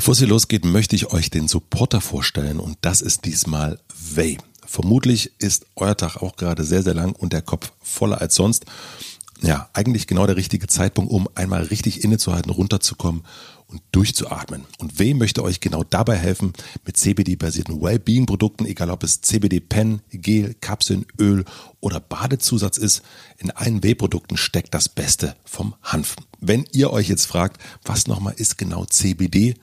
Bevor es hier losgeht, möchte ich euch den Supporter vorstellen und das ist diesmal Way. Vermutlich ist euer Tag auch gerade sehr, sehr lang und der Kopf voller als sonst. Ja, eigentlich genau der richtige Zeitpunkt, um einmal richtig innezuhalten, runterzukommen und durchzuatmen. Und W möchte euch genau dabei helfen mit CBD-basierten Wellbeing-Produkten, egal ob es CBD-Pen, Gel, Kapseln, Öl oder Badezusatz ist. In allen W-Produkten steckt das Beste vom Hanf. Wenn ihr euch jetzt fragt, was nochmal ist genau CBD,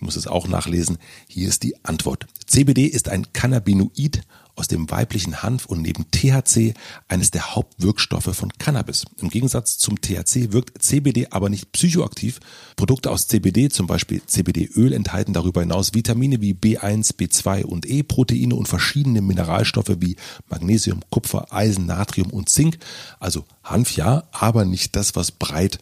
ich muss es auch nachlesen, hier ist die Antwort. CBD ist ein Cannabinoid aus dem weiblichen Hanf und neben THC eines der Hauptwirkstoffe von Cannabis. Im Gegensatz zum THC wirkt CBD aber nicht psychoaktiv. Produkte aus CBD, zum Beispiel CBD-Öl, enthalten darüber hinaus Vitamine wie B1, B2 und E, Proteine und verschiedene Mineralstoffe wie Magnesium, Kupfer, Eisen, Natrium und Zink. Also Hanf ja, aber nicht das, was breit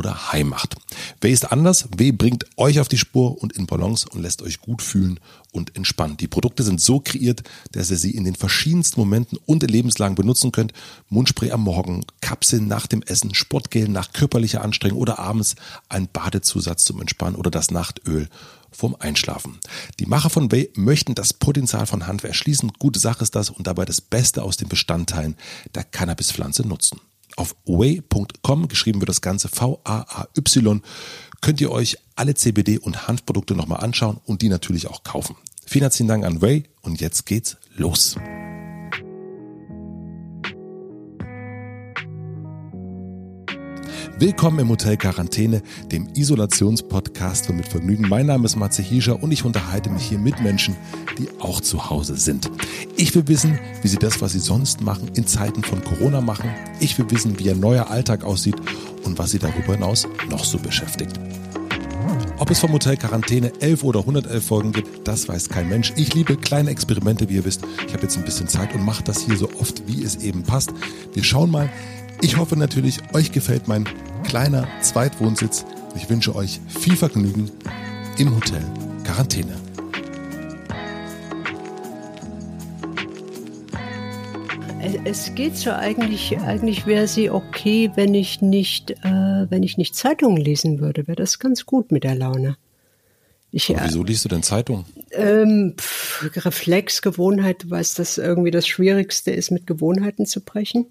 oder high macht. W ist anders. W bringt euch auf die Spur und in Balance und lässt euch gut fühlen und entspannen. Die Produkte sind so kreiert, dass ihr sie in den verschiedensten Momenten und Lebenslagen benutzen könnt. Mundspray am Morgen, Kapseln nach dem Essen, Sportgel nach körperlicher Anstrengung oder abends ein Badezusatz zum Entspannen oder das Nachtöl vorm Einschlafen. Die Macher von Way möchten das Potenzial von Hanf erschließen. Gute Sache ist das und dabei das Beste aus den Bestandteilen der Cannabispflanze nutzen. Auf way.com, geschrieben wird das Ganze V-A-A-Y, könnt ihr euch alle CBD- und Hanfprodukte nochmal anschauen und die natürlich auch kaufen. Vielen herzlichen Dank an Way und jetzt geht's los. Willkommen im Hotel Quarantäne, dem Isolationspodcast für mit Vergnügen. Mein Name ist Matze Hiescher und ich unterhalte mich hier mit Menschen, die auch zu Hause sind. Ich will wissen, wie sie das, was sie sonst machen, in Zeiten von Corona machen. Ich will wissen, wie ihr neuer Alltag aussieht und was sie darüber hinaus noch so beschäftigt. Ob es vom Hotel Quarantäne 11 oder 111 Folgen gibt, das weiß kein Mensch. Ich liebe kleine Experimente, wie ihr wisst. Ich habe jetzt ein bisschen Zeit und mache das hier so oft, wie es eben passt. Wir schauen mal. Ich hoffe natürlich, euch gefällt mein kleiner Zweitwohnsitz. Ich wünsche euch viel Vergnügen im Hotel Quarantäne. Es geht so eigentlich, eigentlich wäre sie okay, wenn ich nicht, äh, wenn ich nicht Zeitungen lesen würde, wäre das ganz gut mit der Laune. Ich, Aber wieso liest du denn Zeitung? Ähm, pff, Reflex, Gewohnheit, du weißt, dass irgendwie das Schwierigste ist, mit Gewohnheiten zu brechen.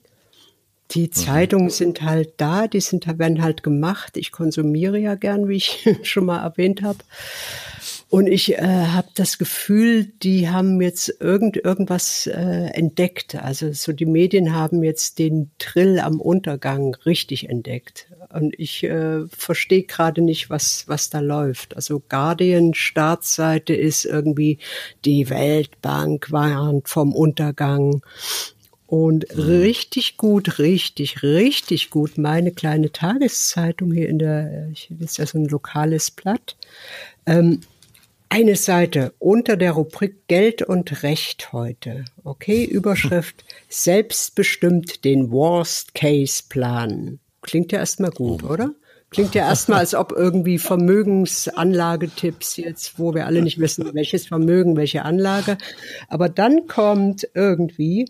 Die mhm. Zeitungen sind halt da, die sind, werden halt gemacht. Ich konsumiere ja gern, wie ich schon mal erwähnt habe. Und ich äh, habe das Gefühl, die haben jetzt irgend, irgendwas äh, entdeckt. Also so die Medien haben jetzt den Trill am Untergang richtig entdeckt. Und ich äh, verstehe gerade nicht, was, was da läuft. Also Guardian Startseite ist irgendwie, die Weltbank warnt vom Untergang. Und mhm. richtig gut, richtig, richtig gut. Meine kleine Tageszeitung hier in der, ich ist ja so ein lokales Blatt. Ähm, eine Seite unter der Rubrik Geld und Recht heute. Okay, Überschrift Selbstbestimmt den Worst Case Plan. Klingt ja erstmal gut, oh. oder? Klingt ja erstmal, als ob irgendwie Vermögensanlagetipps jetzt, wo wir alle nicht wissen, welches Vermögen, welche Anlage. Aber dann kommt irgendwie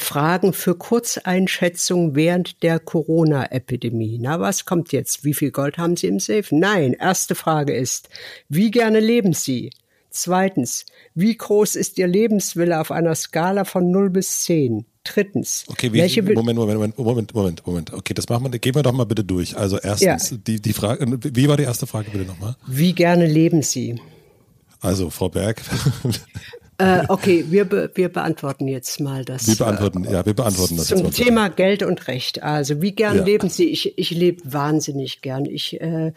Fragen für Kurzeinschätzung während der Corona-Epidemie. Na, was kommt jetzt? Wie viel Gold haben Sie im Safe? Nein. Erste Frage ist, wie gerne leben Sie? Zweitens, wie groß ist Ihr Lebenswille auf einer Skala von 0 bis 10? Drittens. Okay, wie, welche Moment, Moment, Moment, Moment, Moment. Okay, das machen wir, gehen wir doch mal bitte durch. Also erstens, ja. die, die Frage, wie war die erste Frage bitte nochmal? Wie gerne leben Sie? Also, Frau Berg. Äh, okay, wir, be wir beantworten jetzt mal das. Wir beantworten, äh, ja, wir beantworten das. Zum Thema Geld und Recht. Also, wie gern ja. leben Sie? Ich, ich lebe wahnsinnig gern. Ich äh,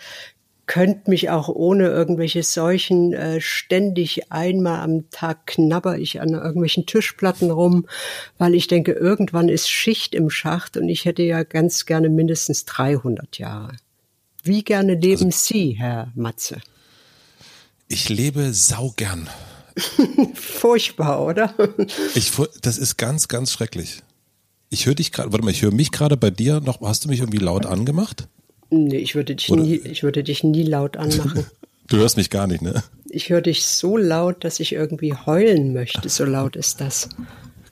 könnte mich auch ohne irgendwelche Seuchen äh, ständig einmal am Tag knabber ich an irgendwelchen Tischplatten rum, weil ich denke, irgendwann ist Schicht im Schacht und ich hätte ja ganz gerne mindestens 300 Jahre. Wie gerne leben also, Sie, Herr Matze? Ich lebe saugern. Furchtbar, oder? Ich, das ist ganz, ganz schrecklich. Ich höre dich gerade, warte mal, ich höre mich gerade bei dir noch. Hast du mich irgendwie laut angemacht? Nee, ich würde dich, nie, ich würde dich nie laut anmachen. du hörst mich gar nicht, ne? Ich höre dich so laut, dass ich irgendwie heulen möchte. So laut ist das.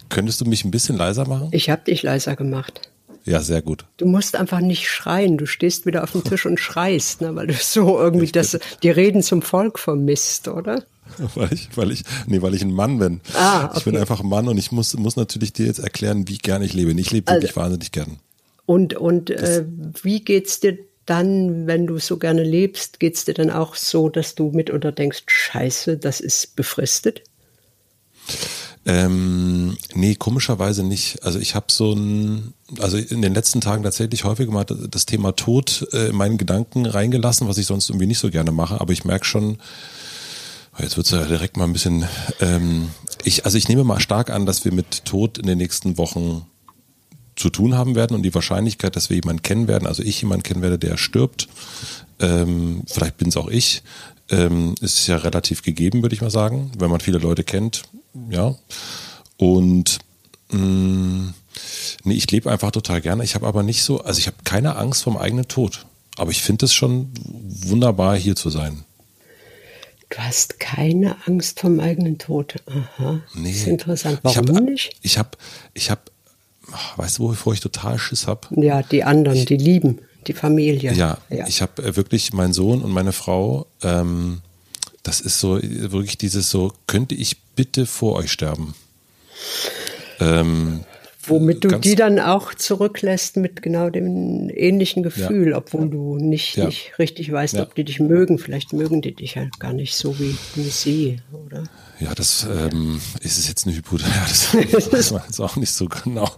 Könntest du mich ein bisschen leiser machen? Ich habe dich leiser gemacht. Ja, sehr gut. Du musst einfach nicht schreien. Du stehst wieder auf dem Tisch und schreist, ne, weil du so irgendwie das, die Reden zum Volk vermisst, oder? Weil ich, weil ich, nee, weil ich ein Mann bin. Ah, okay. Ich bin einfach ein Mann und ich muss, muss natürlich dir jetzt erklären, wie gern ich lebe. Ich lebe also, wirklich wahnsinnig gern. Und, und äh, wie geht's dir dann, wenn du so gerne lebst, geht's dir dann auch so, dass du mitunter denkst, scheiße, das ist befristet? Ähm, nee, komischerweise nicht. Also ich habe so ein, also in den letzten Tagen tatsächlich häufiger mal das Thema Tod äh, in meinen Gedanken reingelassen, was ich sonst irgendwie nicht so gerne mache. Aber ich merke schon, jetzt wird's ja direkt mal ein bisschen, ähm, ich, also ich nehme mal stark an, dass wir mit Tod in den nächsten Wochen zu tun haben werden und die Wahrscheinlichkeit, dass wir jemanden kennen werden, also ich jemanden kennen werde, der stirbt, ähm, vielleicht bin es auch ich, ähm, ist ja relativ gegeben, würde ich mal sagen, wenn man viele Leute kennt, ja. Und mh, mm, nee, ich lebe einfach total gerne. Ich habe aber nicht so, also ich habe keine Angst vom eigenen Tod. Aber ich finde es schon wunderbar, hier zu sein. Du hast keine Angst vom eigenen Tod. Aha. Nee. Das ist interessant. Warum ich hab, nicht? Ich habe, ich habe, weißt du, wovor ich total Schiss habe? Ja, die anderen, ich, die lieben, die Familie. Ja, ja. ich habe äh, wirklich meinen Sohn und meine Frau. Ähm, das ist so wirklich dieses so, könnte ich bitte vor euch sterben? Ähm, Womit du die dann auch zurücklässt mit genau dem ähnlichen Gefühl, ja. obwohl du nicht, ja. nicht richtig weißt, ja. ob die dich mögen. Vielleicht mögen die dich halt gar nicht so wie du sie, oder? Ja, das ähm, ist es jetzt eine Hypothese. Ja, das weiß man jetzt auch nicht so genau.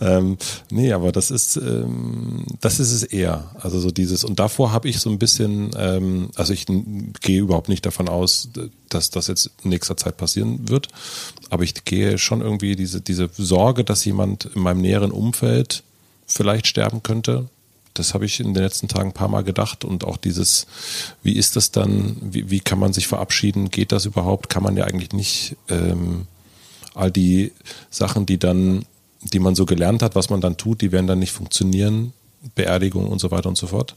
Ähm, nee, aber das ist, ähm, das ist es eher. Also so dieses, und davor habe ich so ein bisschen, ähm, also ich gehe überhaupt nicht davon aus, dass das jetzt in nächster Zeit passieren wird. Aber ich gehe schon irgendwie diese, diese Sorge, dass jemand in meinem näheren Umfeld vielleicht sterben könnte, das habe ich in den letzten Tagen ein paar Mal gedacht und auch dieses, wie ist das dann, wie, wie kann man sich verabschieden, geht das überhaupt, kann man ja eigentlich nicht ähm, all die Sachen, die dann, die man so gelernt hat, was man dann tut, die werden dann nicht funktionieren, Beerdigung und so weiter und so fort.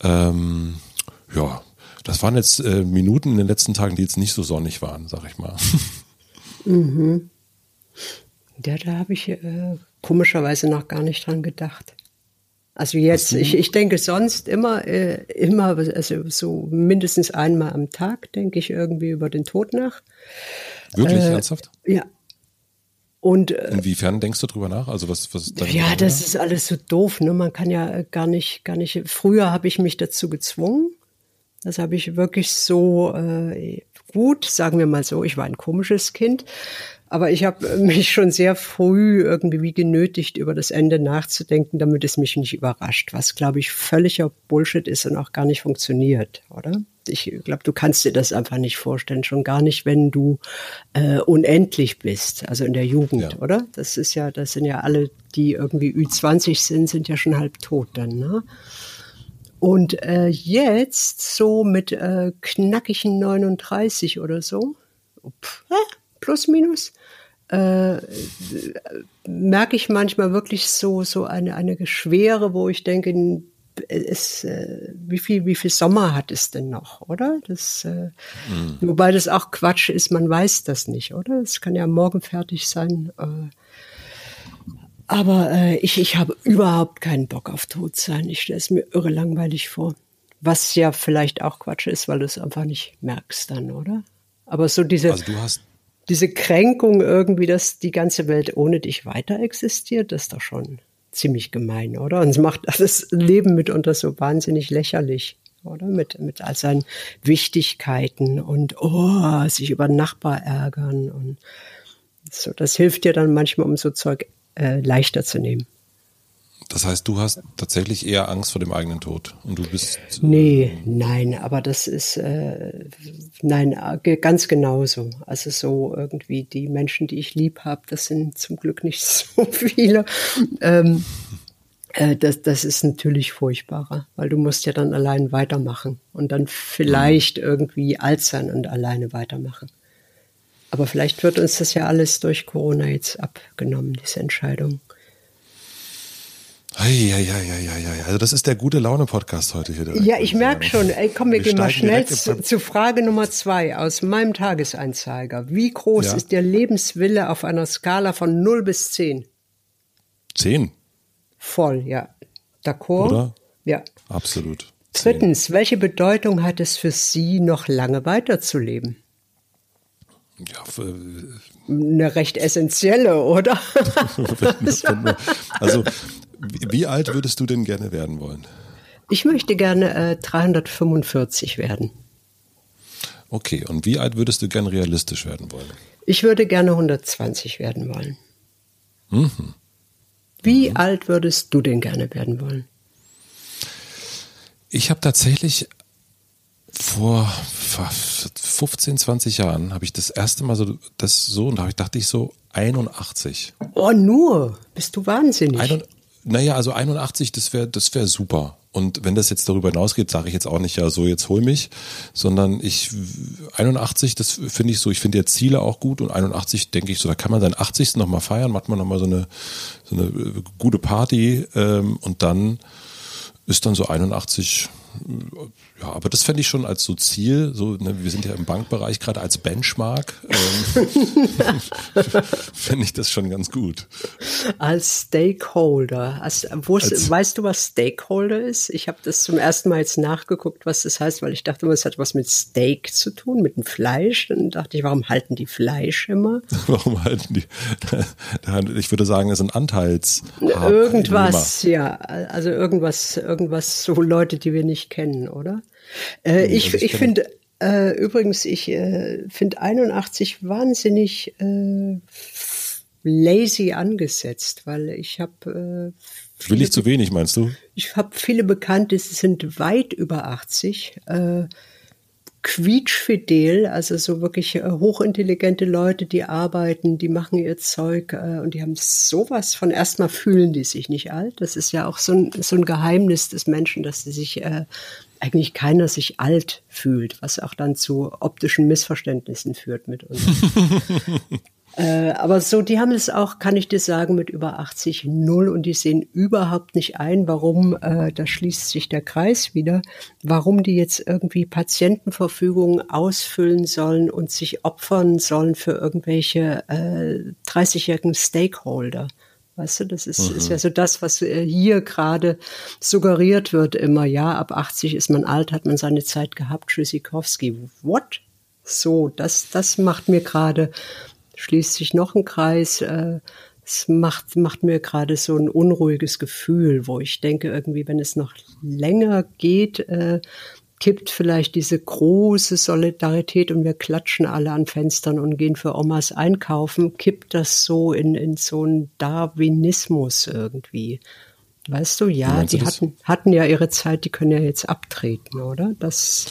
Ähm, ja, das waren jetzt äh, Minuten in den letzten Tagen, die jetzt nicht so sonnig waren, sag ich mal. Mhm. Ja, da habe ich äh, komischerweise noch gar nicht dran gedacht. Also jetzt, ich, ich denke sonst immer, äh, immer, also so mindestens einmal am Tag denke ich irgendwie über den Tod nach. Wirklich äh, ernsthaft? Ja. Und äh, inwiefern denkst du drüber nach? Also was, was Ja, das ist alles so doof. Ne? Man kann ja gar nicht, gar nicht. Früher habe ich mich dazu gezwungen. Das habe ich wirklich so äh, gut, sagen wir mal so. Ich war ein komisches Kind. Aber ich habe mich schon sehr früh irgendwie genötigt, über das Ende nachzudenken, damit es mich nicht überrascht, was, glaube ich, völliger Bullshit ist und auch gar nicht funktioniert, oder? Ich glaube, du kannst dir das einfach nicht vorstellen, schon gar nicht, wenn du äh, unendlich bist, also in der Jugend, ja. oder? Das ist ja, das sind ja alle, die irgendwie Ü20 sind, sind ja schon halb tot dann, ne? Und äh, jetzt so mit äh, knackigen 39 oder so, pff, plus minus, äh, merke ich manchmal wirklich so, so eine, eine Schwere, wo ich denke, es, äh, wie viel, wie viel Sommer hat es denn noch, oder? Das, äh, mhm. Wobei das auch Quatsch ist, man weiß das nicht, oder? Es kann ja morgen fertig sein. Äh, aber äh, ich, ich habe überhaupt keinen Bock auf Todsein. Ich stelle es mir irre langweilig vor. Was ja vielleicht auch Quatsch ist, weil du es einfach nicht merkst dann, oder? Aber so diese. Also du hast, diese Kränkung irgendwie, dass die ganze Welt ohne dich weiter existiert, das ist doch schon ziemlich gemein, oder? Und es macht das Leben mitunter so wahnsinnig lächerlich, oder? Mit, mit all seinen Wichtigkeiten und, oh, sich über Nachbar ärgern und so. Das hilft dir dann manchmal, um so Zeug äh, leichter zu nehmen. Das heißt, du hast tatsächlich eher Angst vor dem eigenen Tod und du bist. Nee, nein, aber das ist äh, nein, ganz genauso. Also so irgendwie die Menschen, die ich lieb habe, das sind zum Glück nicht so viele. Ähm, äh, das, das ist natürlich furchtbarer, weil du musst ja dann allein weitermachen und dann vielleicht irgendwie alt sein und alleine weitermachen. Aber vielleicht wird uns das ja alles durch Corona jetzt abgenommen, diese Entscheidung. Eieieiei. Also das ist der gute Laune-Podcast heute hier. Direkt, ja, ich merke schon. Ey, komm, wir, wir gehen mal schnell zu, zu, Frage Nummer zwei aus meinem Tageseinzeiger. Wie groß ja. ist der Lebenswille auf einer Skala von 0 bis 10? 10. Voll, ja. D'accord? Oder? Ja. Absolut. Drittens, welche Bedeutung hat es für Sie, noch lange weiterzuleben? Ja, für, Eine recht essentielle, oder? also, wie, wie alt würdest du denn gerne werden wollen? Ich möchte gerne äh, 345 werden. Okay, und wie alt würdest du gerne realistisch werden wollen? Ich würde gerne 120 werden wollen. Mhm. Wie mhm. alt würdest du denn gerne werden wollen? Ich habe tatsächlich vor 15, 20 Jahren habe ich das erste Mal so das so und da dachte ich so 81. Oh, nur? Bist du wahnsinnig? Ein, naja, also 81, das wäre das wäre super. Und wenn das jetzt darüber hinausgeht, sage ich jetzt auch nicht, ja, so jetzt hol mich, sondern ich 81, das finde ich so, ich finde ja Ziele auch gut und 81 denke ich so, da kann man seinen 80. nochmal feiern, macht man nochmal so eine, so eine äh, gute Party ähm, und dann ist dann so 81 ja, aber das fände ich schon als so Ziel, so, ne, wir sind ja im Bankbereich gerade als Benchmark, ähm, fände ich das schon ganz gut. Als Stakeholder, als, als, weißt du, was Stakeholder ist? Ich habe das zum ersten Mal jetzt nachgeguckt, was das heißt, weil ich dachte, es hat was mit Steak zu tun, mit dem Fleisch. Dann dachte ich, warum halten die Fleisch immer? warum halten die? Ich würde sagen, es sind Anteils. Irgendwas, ja, also irgendwas, irgendwas, so Leute, die wir nicht kennen, oder? Äh, ich ich finde äh, übrigens, ich äh, finde 81 wahnsinnig äh, lazy angesetzt, weil ich habe äh, Will ich zu wenig, meinst du? Ich habe viele Bekannte, sie sind weit über 80. Äh, quietschfidel, also so wirklich hochintelligente Leute, die arbeiten, die machen ihr Zeug äh, und die haben sowas von erstmal fühlen die sich nicht alt. Das ist ja auch so ein, so ein Geheimnis des Menschen, dass sie sich äh, eigentlich keiner sich alt fühlt, was auch dann zu optischen Missverständnissen führt mit uns. Äh, aber so, die haben es auch, kann ich dir sagen, mit über 80 null und die sehen überhaupt nicht ein, warum, äh, da schließt sich der Kreis wieder, warum die jetzt irgendwie Patientenverfügungen ausfüllen sollen und sich opfern sollen für irgendwelche äh, 30-jährigen Stakeholder. Weißt du, das ist, mhm. ist ja so das, was äh, hier gerade suggeriert wird immer. Ja, ab 80 ist man alt, hat man seine Zeit gehabt. Tschüssikowski. What? So, das, das macht mir gerade schließt sich noch ein Kreis. Äh, es macht, macht mir gerade so ein unruhiges Gefühl, wo ich denke, irgendwie, wenn es noch länger geht, äh, kippt vielleicht diese große Solidarität und wir klatschen alle an Fenstern und gehen für Omas einkaufen, kippt das so in, in so einen Darwinismus irgendwie. Weißt du, ja, die hatten, hatten ja ihre Zeit, die können ja jetzt abtreten, oder? Das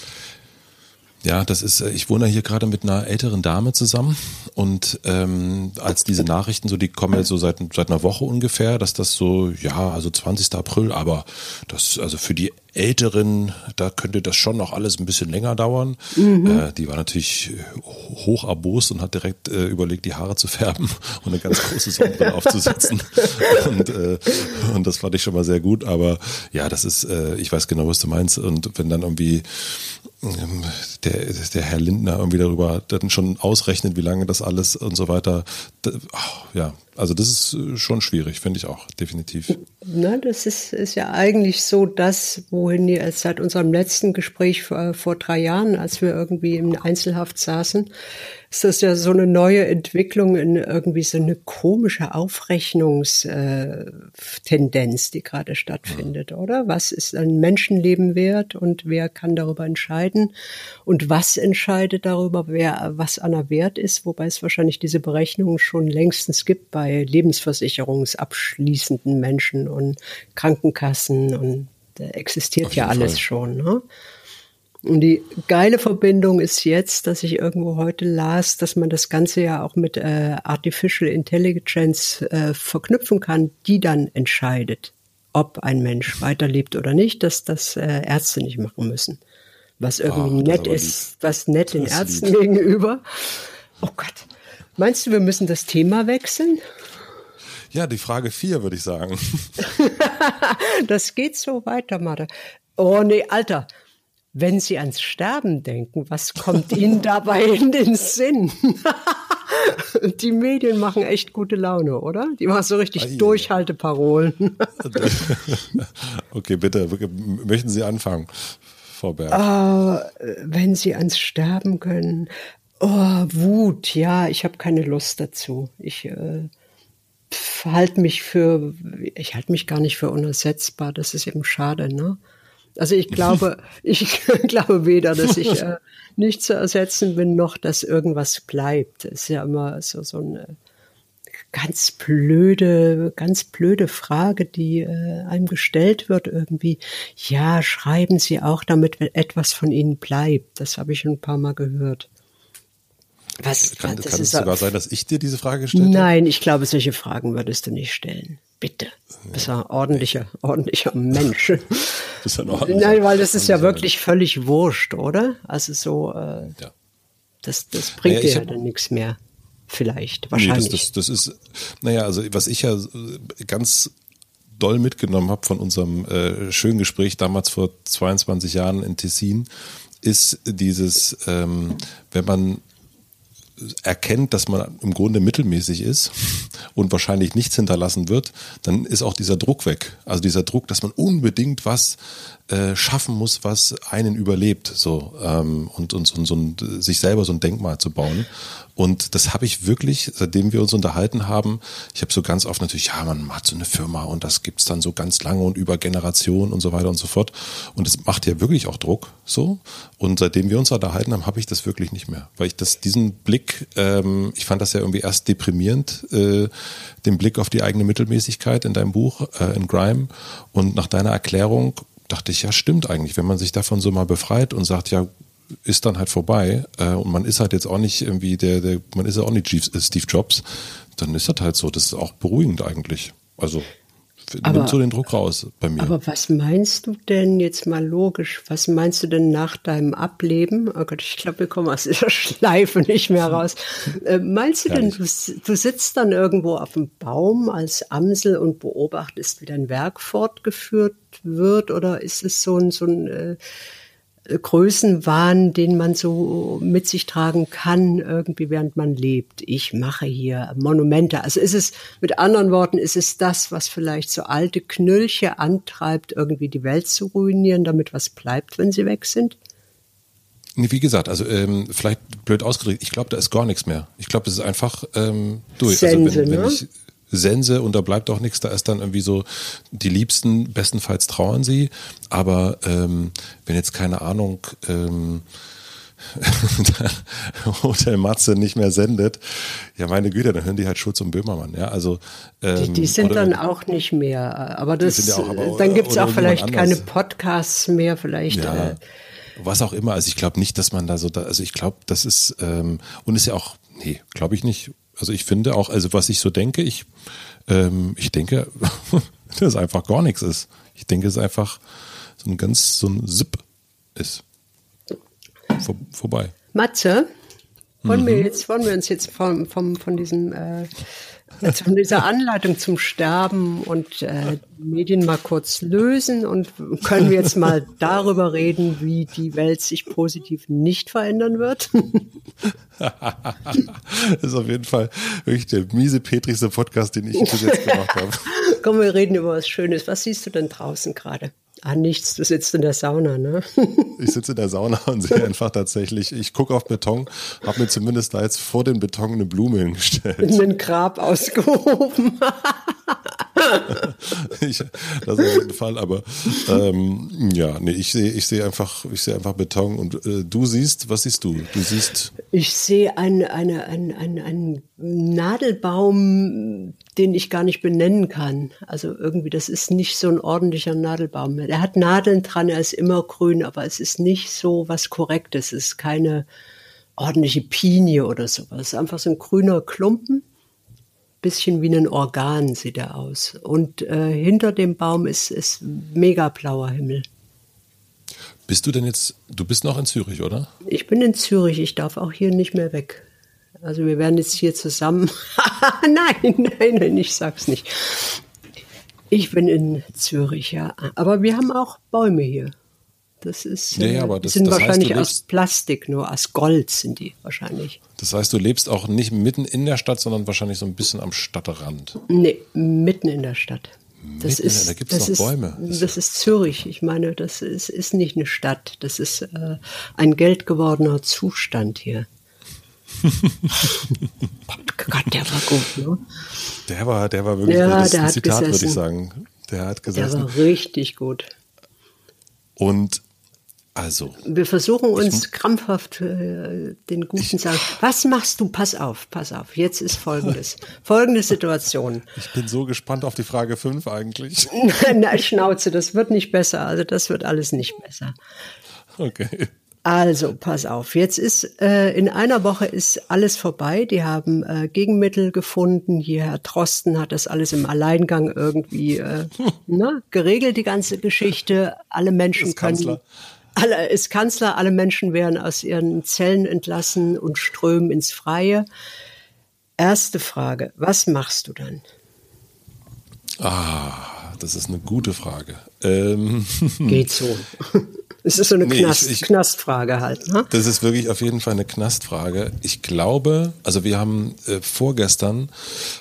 ja, das ist, äh, ich wohne hier gerade mit einer älteren Dame zusammen und ähm, als diese Nachrichten so, die kommen jetzt so seit, seit einer Woche ungefähr, dass das so, ja, also 20. April, aber das, also für die Älteren, da könnte das schon noch alles ein bisschen länger dauern. Mhm. Äh, die war natürlich hoch erbost und hat direkt äh, überlegt, die Haare zu färben und eine ganz große Sonnenbrille aufzusetzen. Und, äh, und das fand ich schon mal sehr gut. Aber ja, das ist, äh, ich weiß genau, was du meinst. Und wenn dann irgendwie der, der Herr Lindner irgendwie darüber dann schon ausrechnet, wie lange das alles und so weiter. ja, also das ist äh, schon schwierig, finde ich auch, definitiv. Na, das ist, ist ja eigentlich so das, wohin wir seit unserem letzten Gespräch vor, vor drei Jahren, als wir irgendwie in Einzelhaft saßen, ist das ja so eine neue Entwicklung in irgendwie so eine komische Aufrechnungstendenz, die gerade stattfindet, ja. oder? Was ist ein Menschenleben wert und wer kann darüber entscheiden? Und was entscheidet darüber, wer was einer wert ist? Wobei es wahrscheinlich diese Berechnungen schon längstens gibt bei lebensversicherungsabschließenden Menschen und Krankenkassen und da existiert ja alles Fall. schon. Ne? Und die geile Verbindung ist jetzt, dass ich irgendwo heute las, dass man das Ganze ja auch mit äh, Artificial Intelligence äh, verknüpfen kann, die dann entscheidet, ob ein Mensch weiterlebt oder nicht, dass das äh, Ärzte nicht machen müssen. Was irgendwie oh, nett ist, was nett den Ärzten lieb. gegenüber. Oh Gott. Meinst du, wir müssen das Thema wechseln? Ja, die Frage vier würde ich sagen. das geht so weiter, Marte. Oh nee, Alter, wenn Sie ans Sterben denken, was kommt Ihnen dabei in den Sinn? Die Medien machen echt gute Laune, oder? Die machen so richtig Ei, Durchhalteparolen. okay, bitte, möchten Sie anfangen, Frau Berg? Uh, wenn Sie ans Sterben können. Oh, Wut, ja, ich habe keine Lust dazu. Ich äh, halte mich für, ich halte mich gar nicht für unersetzbar. Das ist eben schade, ne? Also ich glaube, ich glaube weder, dass ich äh, nicht zu ersetzen bin, noch dass irgendwas bleibt. Das ist ja immer so, so eine ganz blöde, ganz blöde Frage, die äh, einem gestellt wird irgendwie. Ja, schreiben Sie auch, damit etwas von Ihnen bleibt. Das habe ich schon ein paar Mal gehört. Was, kann, kann es sogar sein, dass ich dir diese Frage gestellt Nein, ich glaube, solche Fragen würdest du nicht stellen. Bitte. Du bist ein ordentlicher, ordentlicher Mensch. bist ein ordentlicher, Nein, weil das ist ja wirklich völlig wurscht, oder? Also so, äh, ja. das, das bringt naja, dir ja dann nichts mehr. Vielleicht, wahrscheinlich. Nee, das, das, das ist, naja, also was ich ja ganz doll mitgenommen habe von unserem äh, schönen Gespräch damals vor 22 Jahren in Tessin, ist dieses, ähm, wenn man erkennt, dass man im Grunde mittelmäßig ist und wahrscheinlich nichts hinterlassen wird, dann ist auch dieser Druck weg. Also dieser Druck, dass man unbedingt was äh, schaffen muss, was einen überlebt, so ähm, und, und, und ein, sich selber so ein Denkmal zu bauen. Und das habe ich wirklich, seitdem wir uns unterhalten haben, ich habe so ganz oft natürlich, ja, man hat so eine Firma und das gibt's dann so ganz lange und über Generationen und so weiter und so fort. Und es macht ja wirklich auch Druck so. Und seitdem wir uns unterhalten haben, habe ich das wirklich nicht mehr. Weil ich das, diesen Blick, ähm, ich fand das ja irgendwie erst deprimierend, äh, den Blick auf die eigene Mittelmäßigkeit in deinem Buch, äh, in Grime. Und nach deiner Erklärung dachte ich, ja, stimmt eigentlich, wenn man sich davon so mal befreit und sagt, ja, ist dann halt vorbei äh, und man ist halt jetzt auch nicht irgendwie der, der man ist ja auch nicht äh, Steve Jobs, dann ist das halt so. Das ist auch beruhigend eigentlich. Also aber, nimmt so den Druck raus bei mir. Aber was meinst du denn jetzt mal logisch? Was meinst du denn nach deinem Ableben? Oh Gott, ich glaube, wir kommen aus dieser Schleife nicht mehr raus. Äh, meinst du denn, du, du, sitzt dann irgendwo auf dem Baum als Amsel und beobachtest, wie dein Werk fortgeführt wird? Oder ist es so ein, so ein äh, Größenwahn, den man so mit sich tragen kann, irgendwie während man lebt. Ich mache hier Monumente. Also ist es, mit anderen Worten, ist es das, was vielleicht so alte Knüllche antreibt, irgendwie die Welt zu ruinieren, damit was bleibt, wenn sie weg sind? Wie gesagt, also ähm, vielleicht blöd ausgedrückt, ich glaube, da ist gar nichts mehr. Ich glaube, es ist einfach ähm, durch. Sense, also wenn, wenn ne? ich, Sense und da bleibt auch nichts. Da ist dann irgendwie so, die Liebsten, bestenfalls trauern sie. Aber ähm, wenn jetzt keine Ahnung, ähm, Hotel Matze nicht mehr sendet, ja meine Güte, dann hören die halt Schulz und Böhmermann. Ja, also ähm, die, die, sind oder, dann auch nicht mehr. Aber das, ja auch, aber, dann gibt es auch vielleicht keine Podcasts mehr, vielleicht. Ja. Äh, was auch immer. Also ich glaube nicht, dass man da so, da, also ich glaube, das ist ähm, und ist ja auch, nee, glaube ich nicht. Also ich finde auch, also was ich so denke, ich, ähm, ich denke, dass es einfach gar nichts ist. Ich denke, es ist einfach so ein ganz, so ein Zip ist. Vor, vorbei. Matze, wollen, mhm. wir jetzt, wollen wir uns jetzt vom, vom, von diesem äh, Jetzt von dieser Anleitung zum Sterben und äh, Medien mal kurz lösen und können wir jetzt mal darüber reden, wie die Welt sich positiv nicht verändern wird. das ist auf jeden Fall wirklich der miese petrigste Podcast, den ich bis jetzt gemacht habe. Komm, wir reden über was Schönes. Was siehst du denn draußen gerade? Ah, nichts, du sitzt in der Sauna, ne? ich sitze in der Sauna und sehe einfach tatsächlich, ich gucke auf Beton, habe mir zumindest da jetzt vor den Beton eine Blume hingestellt. In den Grab ausgehoben. ich, das auf jeden Fall, aber ähm, ja, nee, ich sehe ich sehe einfach, ich einfach Beton und äh, du siehst, was siehst du? Du siehst. Ich sehe eine, eine, ein, ein, ein Nadelbaum, den ich gar nicht benennen kann. Also irgendwie, das ist nicht so ein ordentlicher Nadelbaum. Er hat Nadeln dran, er ist immer grün, aber es ist nicht so was Korrektes. Es ist keine ordentliche Pinie oder sowas. Es ist einfach so ein grüner Klumpen. Bisschen wie ein Organ sieht er aus. Und äh, hinter dem Baum ist, ist mega blauer Himmel. Bist du denn jetzt, du bist noch in Zürich, oder? Ich bin in Zürich, ich darf auch hier nicht mehr weg. Also wir werden jetzt hier zusammen. nein, nein, nein, ich sag's nicht. Ich bin in Zürich, ja. Aber wir haben auch Bäume hier. Das ist, Ja, ja, äh, das- sind das heißt, wahrscheinlich du aus lebst- Plastik, nur aus Gold sind die wahrscheinlich. Das heißt, du lebst auch nicht mitten in der Stadt, sondern wahrscheinlich so ein bisschen am Stadtrand. Nee, mitten in der Stadt. Das Mitten ist, da gibt's das doch ist, Bäume. Das ist Zürich. Ich meine, das ist, ist nicht eine Stadt. Das ist äh, ein geldgewordener Zustand hier. Gott, der war gut, ne? Der war, der war wirklich Ja, ist der ein Zitat, würde ich sagen. Der hat Der gesessen. war richtig gut. Und also, Wir versuchen uns krampfhaft äh, den Guten zu sagen. Was machst du? Pass auf, pass auf. Jetzt ist folgendes. Folgende Situation. ich bin so gespannt auf die Frage 5 eigentlich. Na, Schnauze, das wird nicht besser. Also das wird alles nicht besser. Okay. Also, pass auf. Jetzt ist äh, in einer Woche ist alles vorbei. Die haben äh, Gegenmittel gefunden. Hier Herr Drosten hat das alles im Alleingang irgendwie äh, ne, geregelt, die ganze Geschichte. Alle Menschen können. Alle ist Kanzler, alle Menschen werden aus ihren Zellen entlassen und strömen ins Freie. Erste Frage, was machst du dann? Ah, das ist eine gute Frage. Ähm, Geht so. Es ist so eine Nee, Knast, ich- ich- Knastfrage halt. Ne? Das ist wirklich auf jeden Fall eine Knastfrage. Ich glaube, also wir haben äh, vorgestern,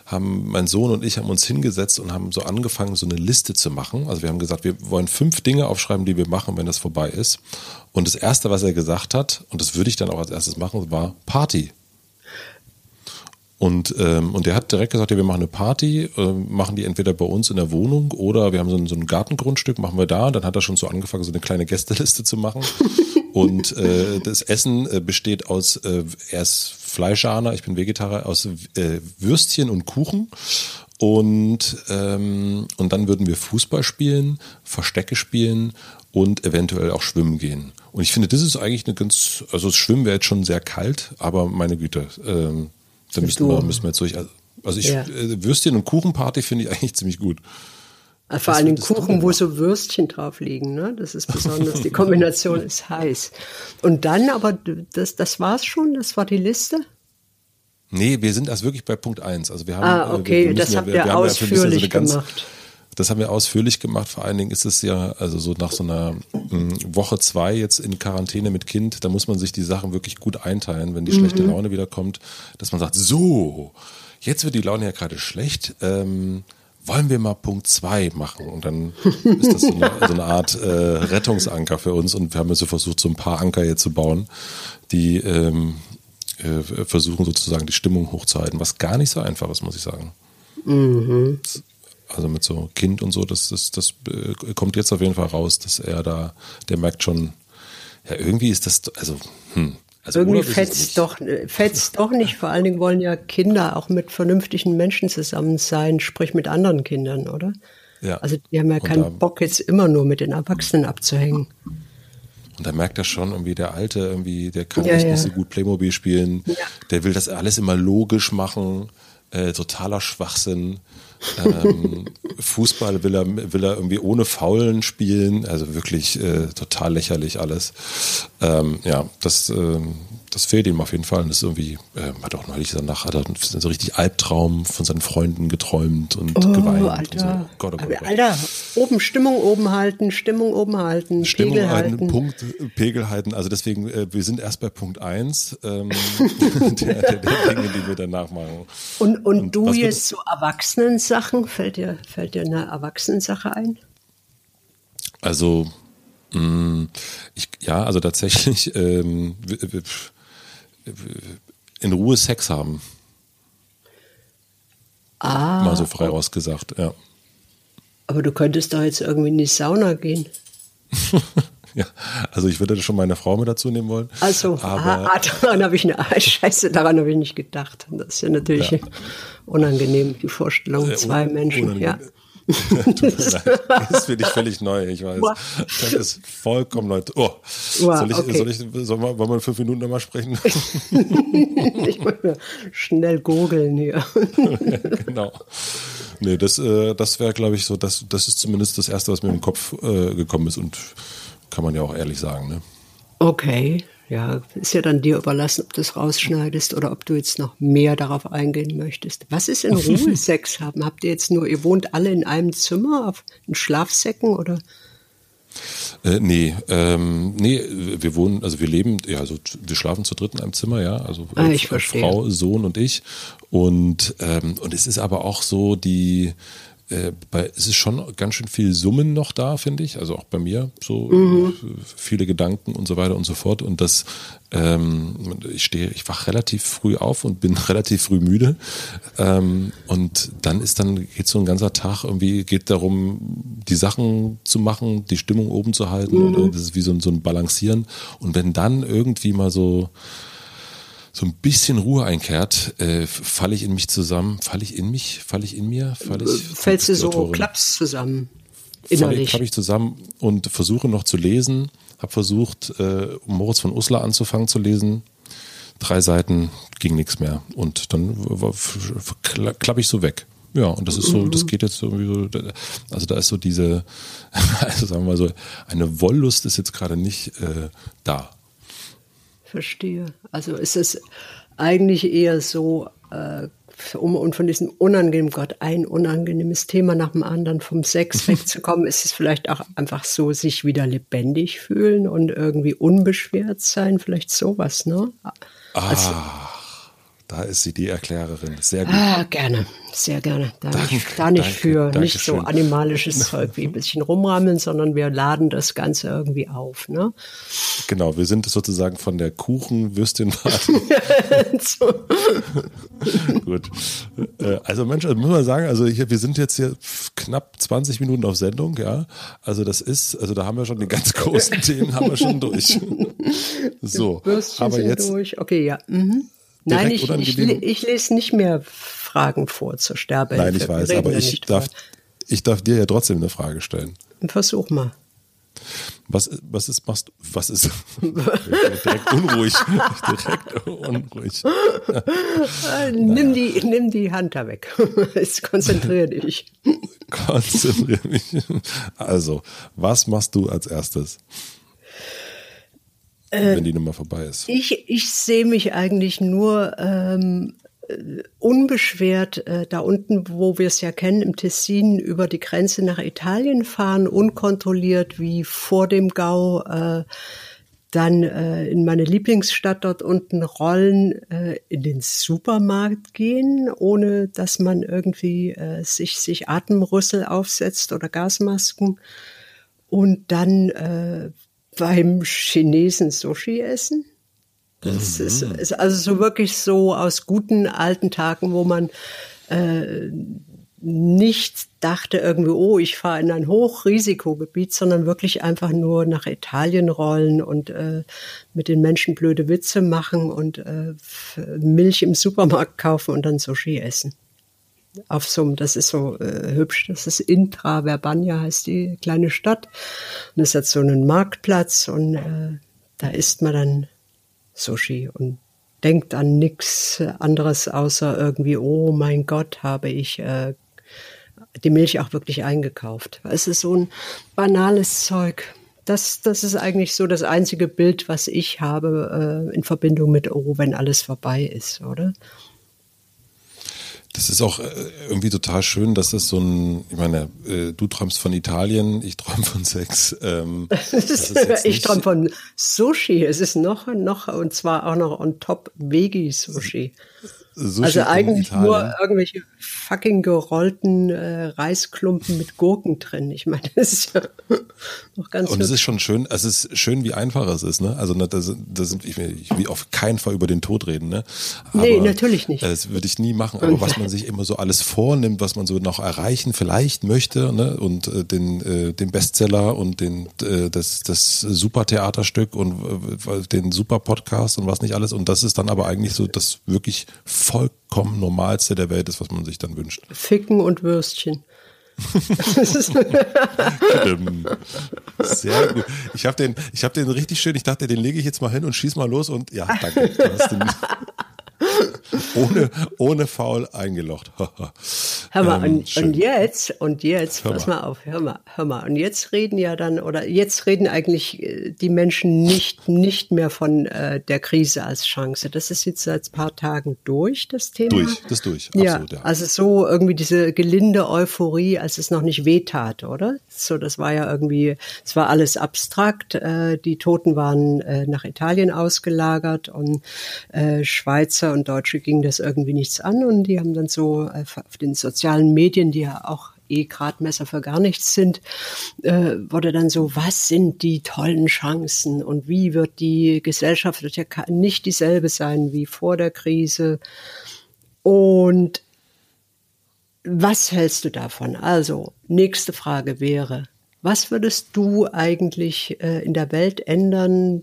haben mein Sohn und ich haben uns hingesetzt und haben so angefangen, so eine Liste zu machen. Also wir haben gesagt, wir wollen fünf Dinge aufschreiben, die wir machen, wenn das vorbei ist. Und das erste, was er gesagt hat, und das würde ich dann auch als erstes machen, war Party. Und, ähm, und der hat direkt gesagt, ja, wir machen eine Party, äh, machen die entweder bei uns in der Wohnung oder wir haben so ein, so ein Gartengrundstück, machen wir da. Dann hat er schon so angefangen, so eine kleine Gästeliste zu machen. und äh, das Essen äh, besteht aus, äh, er ist Fleischahner, ich bin Vegetarier, aus äh, Würstchen und Kuchen. Und, ähm, und dann würden wir Fußball spielen, Verstecke spielen und eventuell auch schwimmen gehen. Und ich finde, das ist eigentlich eine ganz, also das Schwimmen wäre jetzt schon sehr kalt, aber meine Güte, ähm, da müssten wir, müssen wir jetzt durch. Also ich, Ja. äh, Würstchen und Kuchenparty finde ich eigentlich ziemlich gut. Vor allem Kuchen, wo so Würstchen drauf liegen, ne? Das ist besonders. Die Kombination ist heiß. Und dann aber, das, das war's schon? Das war die Liste? Nee, wir sind erst wirklich bei Punkt eins. Also wir haben, Ah, äh, okay, wir müssen das ja- habt wir- ihr wir haben ja ausführlich ganz- gemacht. Das haben wir ausführlich gemacht. Vor allen Dingen ist es ja, also so nach so einer mh, Woche zwei jetzt in Quarantäne mit Kind, da muss man sich die Sachen wirklich gut einteilen, wenn die schlechte Mhm. Laune wieder kommt, dass man sagt, so, jetzt wird die Laune ja gerade schlecht, ähm, wollen wir mal Punkt zwei machen? Und dann ist das so eine, so eine Art äh, Rettungsanker für uns und wir haben jetzt so versucht, so ein paar Anker jetzt zu bauen, die ähm, äh, versuchen sozusagen die Stimmung hochzuhalten, was gar nicht so einfach ist, muss ich sagen. Also mit so Kind und so, das, das, das äh, kommt jetzt auf jeden Fall raus, dass er da, der merkt schon, ja, irgendwie ist das, also, hm. Also Irgendwie fetzt doch, äh, fetzt doch nicht. Vor allen Dingen wollen ja Kinder auch mit vernünftigen Menschen zusammen sein, sprich mit anderen Kindern, oder? Ja. Also die haben ja Und keinen Bock, jetzt immer nur mit den Erwachsenen abzuhängen. Und da merkt er schon irgendwie, der Alte irgendwie, der kann Ja, ja. nicht so gut Playmobil spielen. Ja. Der will das alles immer logisch machen. Äh, totaler Schwachsinn. Ähm, Fußball will er, will er irgendwie ohne Faulen spielen. Also wirklich äh, total lächerlich alles. Ähm, ja, das, ähm, das fehlt ihm auf jeden Fall. Und das ist irgendwie, äh, hat auch neulich danach, hat er so richtig Albtraum von seinen Freunden geträumt und geweint. Oh, Und so. Alter. Gott, oh Gott, oh Gott. Alter, oben Stimmung oben halten, Stimmung oben halten, Stimmung Pegel halten. Punkt, Pegel halten. Also deswegen, äh, wir sind erst bei Punkt eins ähm, der, der, der Dinge, die wir danach machen. Und, und, du was jetzt so Erwachsenensachen, fällt dir, fällt dir eine Erwachsenensache ein? Also, mh, ich, ja, also tatsächlich ähm, in Ruhe Sex haben, Ah, mal so frei rausgesagt, ja. aber du könntest doch jetzt irgendwie in die Sauna gehen. ja. Also ich würde schon meine Frau mit dazu nehmen wollen. Also, aber ah, ah, daran habe ich eine, ah, Scheiße, daran habe ich nicht gedacht. Das ist ja natürlich Ja. unangenehm, die Vorstellung, Äh, zwei Menschen, ja. Tut mir leid. Das finde ich völlig neu, ich weiß. Das ist vollkommen neu. Oh, soll ich, okay. soll ich, soll wir, wollen wir in fünf Minuten nochmal sprechen? Ich mir schnell googeln hier. genau. Nee, das, äh, das wäre, glaube ich, so, das, das ist zumindest das Erste, was mir im Kopf äh, gekommen ist und kann man ja auch ehrlich sagen. Ne? Okay, ja, ist ja dann dir überlassen, ob du es rausschneidest oder ob du jetzt noch mehr darauf eingehen möchtest. Was ist in Ruhe Sex haben? Habt ihr jetzt nur, ihr wohnt alle in einem Zimmer auf in Schlafsäcken oder? Äh, nee, ähm, nee, wir wohnen, also wir leben, ja, also wir schlafen zu dritt in einem Zimmer, ja, also ah, ich Frau, Sohn und ich. Und, ähm, und es ist aber auch so die, äh, bei, es ist schon ganz schön viel Summen noch da, finde ich. Also auch bei mir so mhm. viele Gedanken und so weiter und so fort. Und das, ähm, ich stehe, ich wach relativ früh auf und bin relativ früh müde. Ähm, und dann ist dann, geht so ein ganzer Tag irgendwie, geht darum, die Sachen zu machen, die Stimmung oben zu halten. Mhm. Und das ist wie so so ein Balancieren. Und wenn dann irgendwie mal so, so ein bisschen Ruhe einkehrt, äh, falle ich in mich zusammen, falle ich in mich, falle ich in mir, falle ich. Fällst du so, klappst zusammen. Innerlich. Falle ich zusammen und versuche noch zu lesen. Habe versucht, äh, Moritz von Uslar anzufangen zu lesen. Drei Seiten ging nichts mehr. Und dann klappe ich so weg. Ja, und das ist so, das mhm. geht jetzt irgendwie so, also da ist so diese, also sagen wir mal so, eine Wollust ist jetzt gerade nicht äh, da verstehe. Also ist es eigentlich eher so, äh, um und von diesem unangenehmen Gott, ein unangenehmes Thema nach dem anderen vom Sex wegzukommen, ist es vielleicht auch einfach so, sich wieder lebendig fühlen und irgendwie unbeschwert sein, vielleicht sowas, ne? Ah. Also, da ist sie die Erklärerin. Sehr gut. Ah, gerne, sehr gerne. Da Dank, nicht, da nicht danke, für danke nicht so animalisches Zeug wie ein bisschen rumrammeln, sondern wir laden das Ganze irgendwie auf. Ne? Genau, wir sind sozusagen von der Kuchenwürstin. so. gut. Äh, also Mensch, also muss man sagen, also ich, wir sind jetzt hier knapp 20 Minuten auf Sendung, ja. Also das ist, also da haben wir schon die ganz großen Themen haben wir schon durch. So, aber jetzt. Durch. Okay, ja. Mhm. Nein, ich, ich, ich, lese nicht mehr Fragen vor zur Sterbehilfe. Nein, ich weiß, aber ich darf, ich darf dir ja trotzdem eine Frage stellen. Versuch mal. Was, was ist, machst du, was ist, direkt unruhig, direkt unruhig. nimm die, nimm die Hand da weg. konzentriere dich. Konzentriere mich. Also, was machst du als erstes? Äh, wenn die Nummer vorbei ist? Ich, ich sehe mich eigentlich nur ähm, äh, unbeschwert äh, da unten, wo wir es ja kennen, im Tessin über die Grenze nach Italien fahren, unkontrolliert wie vor dem Gau. Äh, dann äh, in meine Lieblingsstadt dort unten rollen, äh, in den Supermarkt gehen, ohne dass man irgendwie äh, sich, sich Atemrüssel aufsetzt oder Gasmasken. Und dann äh, beim Chinesen Sushi essen. Das mhm. ist, ist, also so wirklich so aus guten alten Tagen, wo man äh, nicht dachte irgendwie, oh, ich fahre in ein Hochrisikogebiet, sondern wirklich einfach nur nach Italien rollen und äh, mit den Menschen blöde Witze machen und äh, Milch im Supermarkt kaufen und dann Sushi essen auf so einem, das ist so äh, hübsch, das ist Intra Verbania heißt die kleine Stadt. Und es hat so einen Marktplatz und äh, da isst man dann Sushi und denkt an nichts anderes außer irgendwie, oh mein Gott, habe ich äh, die Milch auch wirklich eingekauft. Es ist so ein banales Zeug. Das, das ist eigentlich so das einzige Bild, was ich habe äh, in Verbindung mit, oh, wenn alles vorbei ist, oder? Das ist auch äh, irgendwie total schön, dass es so ein, ich meine, äh, du träumst von Italien, ich träume von Sex. Ähm, ich träume von Sushi. Es ist noch, noch, und zwar auch noch on top Veggie-Sushi. Sushi also eigentlich nur irgendwelche fucking gerollten äh, Reisklumpen mit Gurken drin. Ich meine, das ist ja noch ganz. Und es ist schon schön, es ist schön, wie einfach es ist, ne? Also ne, da sind, da sind ich, ich will auf keinen Fall über den Tod reden, ne? Aber, nee, natürlich nicht. Das würde ich nie machen. Aber was man sich immer so alles vornimmt, was man so noch erreichen vielleicht möchte, ne? Und äh, den, äh, den Bestseller und den äh, das das super Theaterstück und äh, den super Podcast und was nicht alles. Und das ist dann aber eigentlich so das wirklich vollkommen Normalste der Welt ist, was man sich dann wünscht. Ficken und Würstchen. Sehr gut. Ich habe den, ich den richtig schön. Ich dachte, den lege ich jetzt mal hin und schieß mal los und ja, danke. ohne, ohne faul eingelocht. hör mal, ähm, und, und, jetzt, und jetzt, hör pass mal. mal auf, hör mal, hör mal. Und jetzt reden ja dann, oder jetzt reden eigentlich äh, die Menschen nicht, nicht mehr von äh, der Krise als Chance. Das ist jetzt seit ein paar Tagen durch, das Thema. Durch, das durch, absolut, ja. ja. Also so irgendwie diese gelinde Euphorie, als es noch nicht wehtat, oder? So, das war ja irgendwie, es war alles abstrakt. Äh, die Toten waren äh, nach Italien ausgelagert und äh, Schweizer und Deutsche ging das irgendwie nichts an und die haben dann so äh, auf den sozialen Medien, die ja auch eh Gradmesser für gar nichts sind, äh, wurde dann so, was sind die tollen Chancen und wie wird die Gesellschaft wird ja nicht dieselbe sein wie vor der Krise und was hältst du davon? Also, nächste Frage wäre, was würdest du eigentlich äh, in der Welt ändern,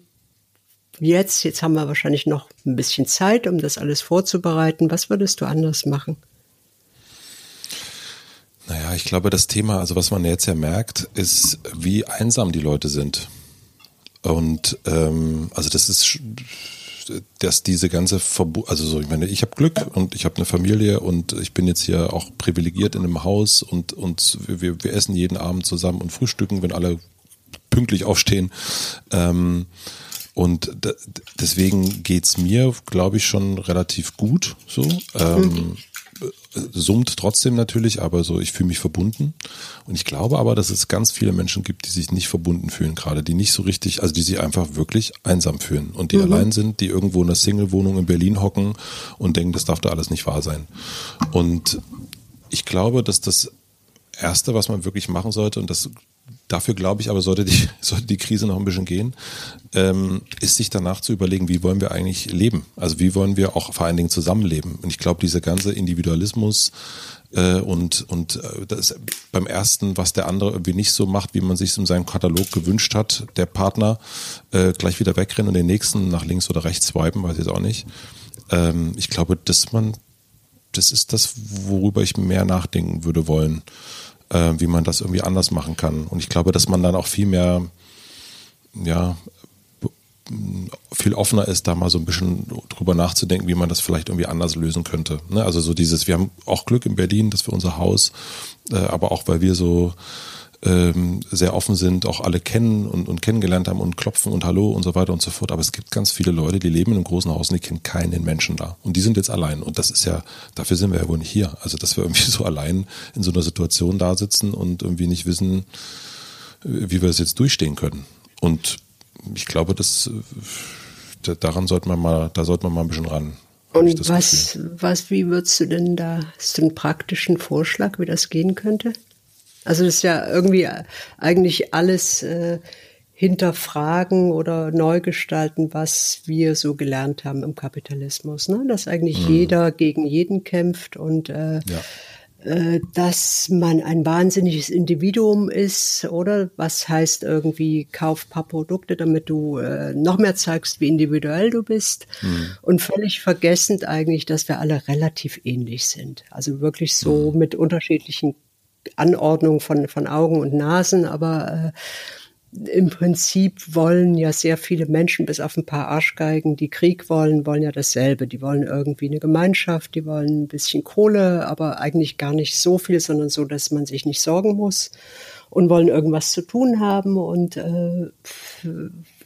jetzt, jetzt haben wir wahrscheinlich noch ein bisschen Zeit, um das alles vorzubereiten. Was würdest du anders machen? Naja, ich glaube, das Thema, also was man jetzt ja merkt, ist, wie einsam die Leute sind. Und ähm, also das ist, dass diese ganze Verbu also so, ich meine, ich habe Glück und ich habe eine Familie und ich bin jetzt hier auch privilegiert in einem Haus und, und wir, wir essen jeden Abend zusammen und frühstücken, wenn alle pünktlich aufstehen. Ähm, und deswegen geht's mir, glaube ich, schon relativ gut so. Ähm, mhm. Summt trotzdem natürlich, aber so, ich fühle mich verbunden. Und ich glaube aber, dass es ganz viele Menschen gibt, die sich nicht verbunden fühlen, gerade, die nicht so richtig, also die sich einfach wirklich einsam fühlen und die mhm. allein sind, die irgendwo in einer Single-Wohnung in Berlin hocken und denken, das darf da alles nicht wahr sein. Und ich glaube, dass das Erste, was man wirklich machen sollte, und das Dafür glaube ich aber, sollte die, sollte die Krise noch ein bisschen gehen, ähm, ist sich danach zu überlegen, wie wollen wir eigentlich leben? Also wie wollen wir auch vor allen Dingen zusammenleben? Und ich glaube, dieser ganze Individualismus äh, und, und äh, das beim ersten, was der andere irgendwie nicht so macht, wie man sich in seinem Katalog gewünscht hat, der Partner äh, gleich wieder wegrennen und den nächsten nach links oder rechts swipen, weiß ich jetzt auch nicht. Ähm, ich glaube, dass man, das ist das, worüber ich mehr nachdenken würde wollen äh, wie man das irgendwie anders machen kann. Und ich glaube, dass man dann auch viel mehr, ja, viel offener ist, da mal so ein bisschen drüber nachzudenken, wie man das vielleicht irgendwie anders lösen könnte. Ne? Also so dieses, wir haben auch Glück in Berlin, dass wir unser Haus, äh, aber auch weil wir so ähm, sehr offen sind, auch alle kennen und, und kennengelernt haben und klopfen und Hallo und so weiter und so fort. Aber es gibt ganz viele Leute, die leben in einem großen Haus und die kennen keinen Menschen da. Und die sind jetzt allein. Und das ist ja, dafür sind wir ja wohl nicht hier. Also, dass wir irgendwie so allein in so einer Situation da sitzen und irgendwie nicht wissen, wie wir es jetzt durchstehen können. Und ich glaube, das, daran sollte man mal, da sollte man mal ein bisschen ran. Und was, was, wie würdest du denn da, hast du einen praktischen Vorschlag, wie das gehen könnte? Also das ist ja irgendwie eigentlich alles äh, hinterfragen oder neu gestalten, was wir so gelernt haben im Kapitalismus. Ne? Dass eigentlich mhm. jeder gegen jeden kämpft und äh, ja. äh, dass man ein wahnsinniges Individuum ist, oder? Was heißt irgendwie, kauf paar Produkte, damit du äh, noch mehr zeigst, wie individuell du bist. Mhm. Und völlig vergessend eigentlich, dass wir alle relativ ähnlich sind. Also wirklich so mhm. mit unterschiedlichen Anordnung von, von Augen und Nasen, aber äh, im Prinzip wollen ja sehr viele Menschen, bis auf ein paar Arschgeigen, die Krieg wollen, wollen ja dasselbe. Die wollen irgendwie eine Gemeinschaft, die wollen ein bisschen Kohle, aber eigentlich gar nicht so viel, sondern so, dass man sich nicht sorgen muss und wollen irgendwas zu tun haben und äh,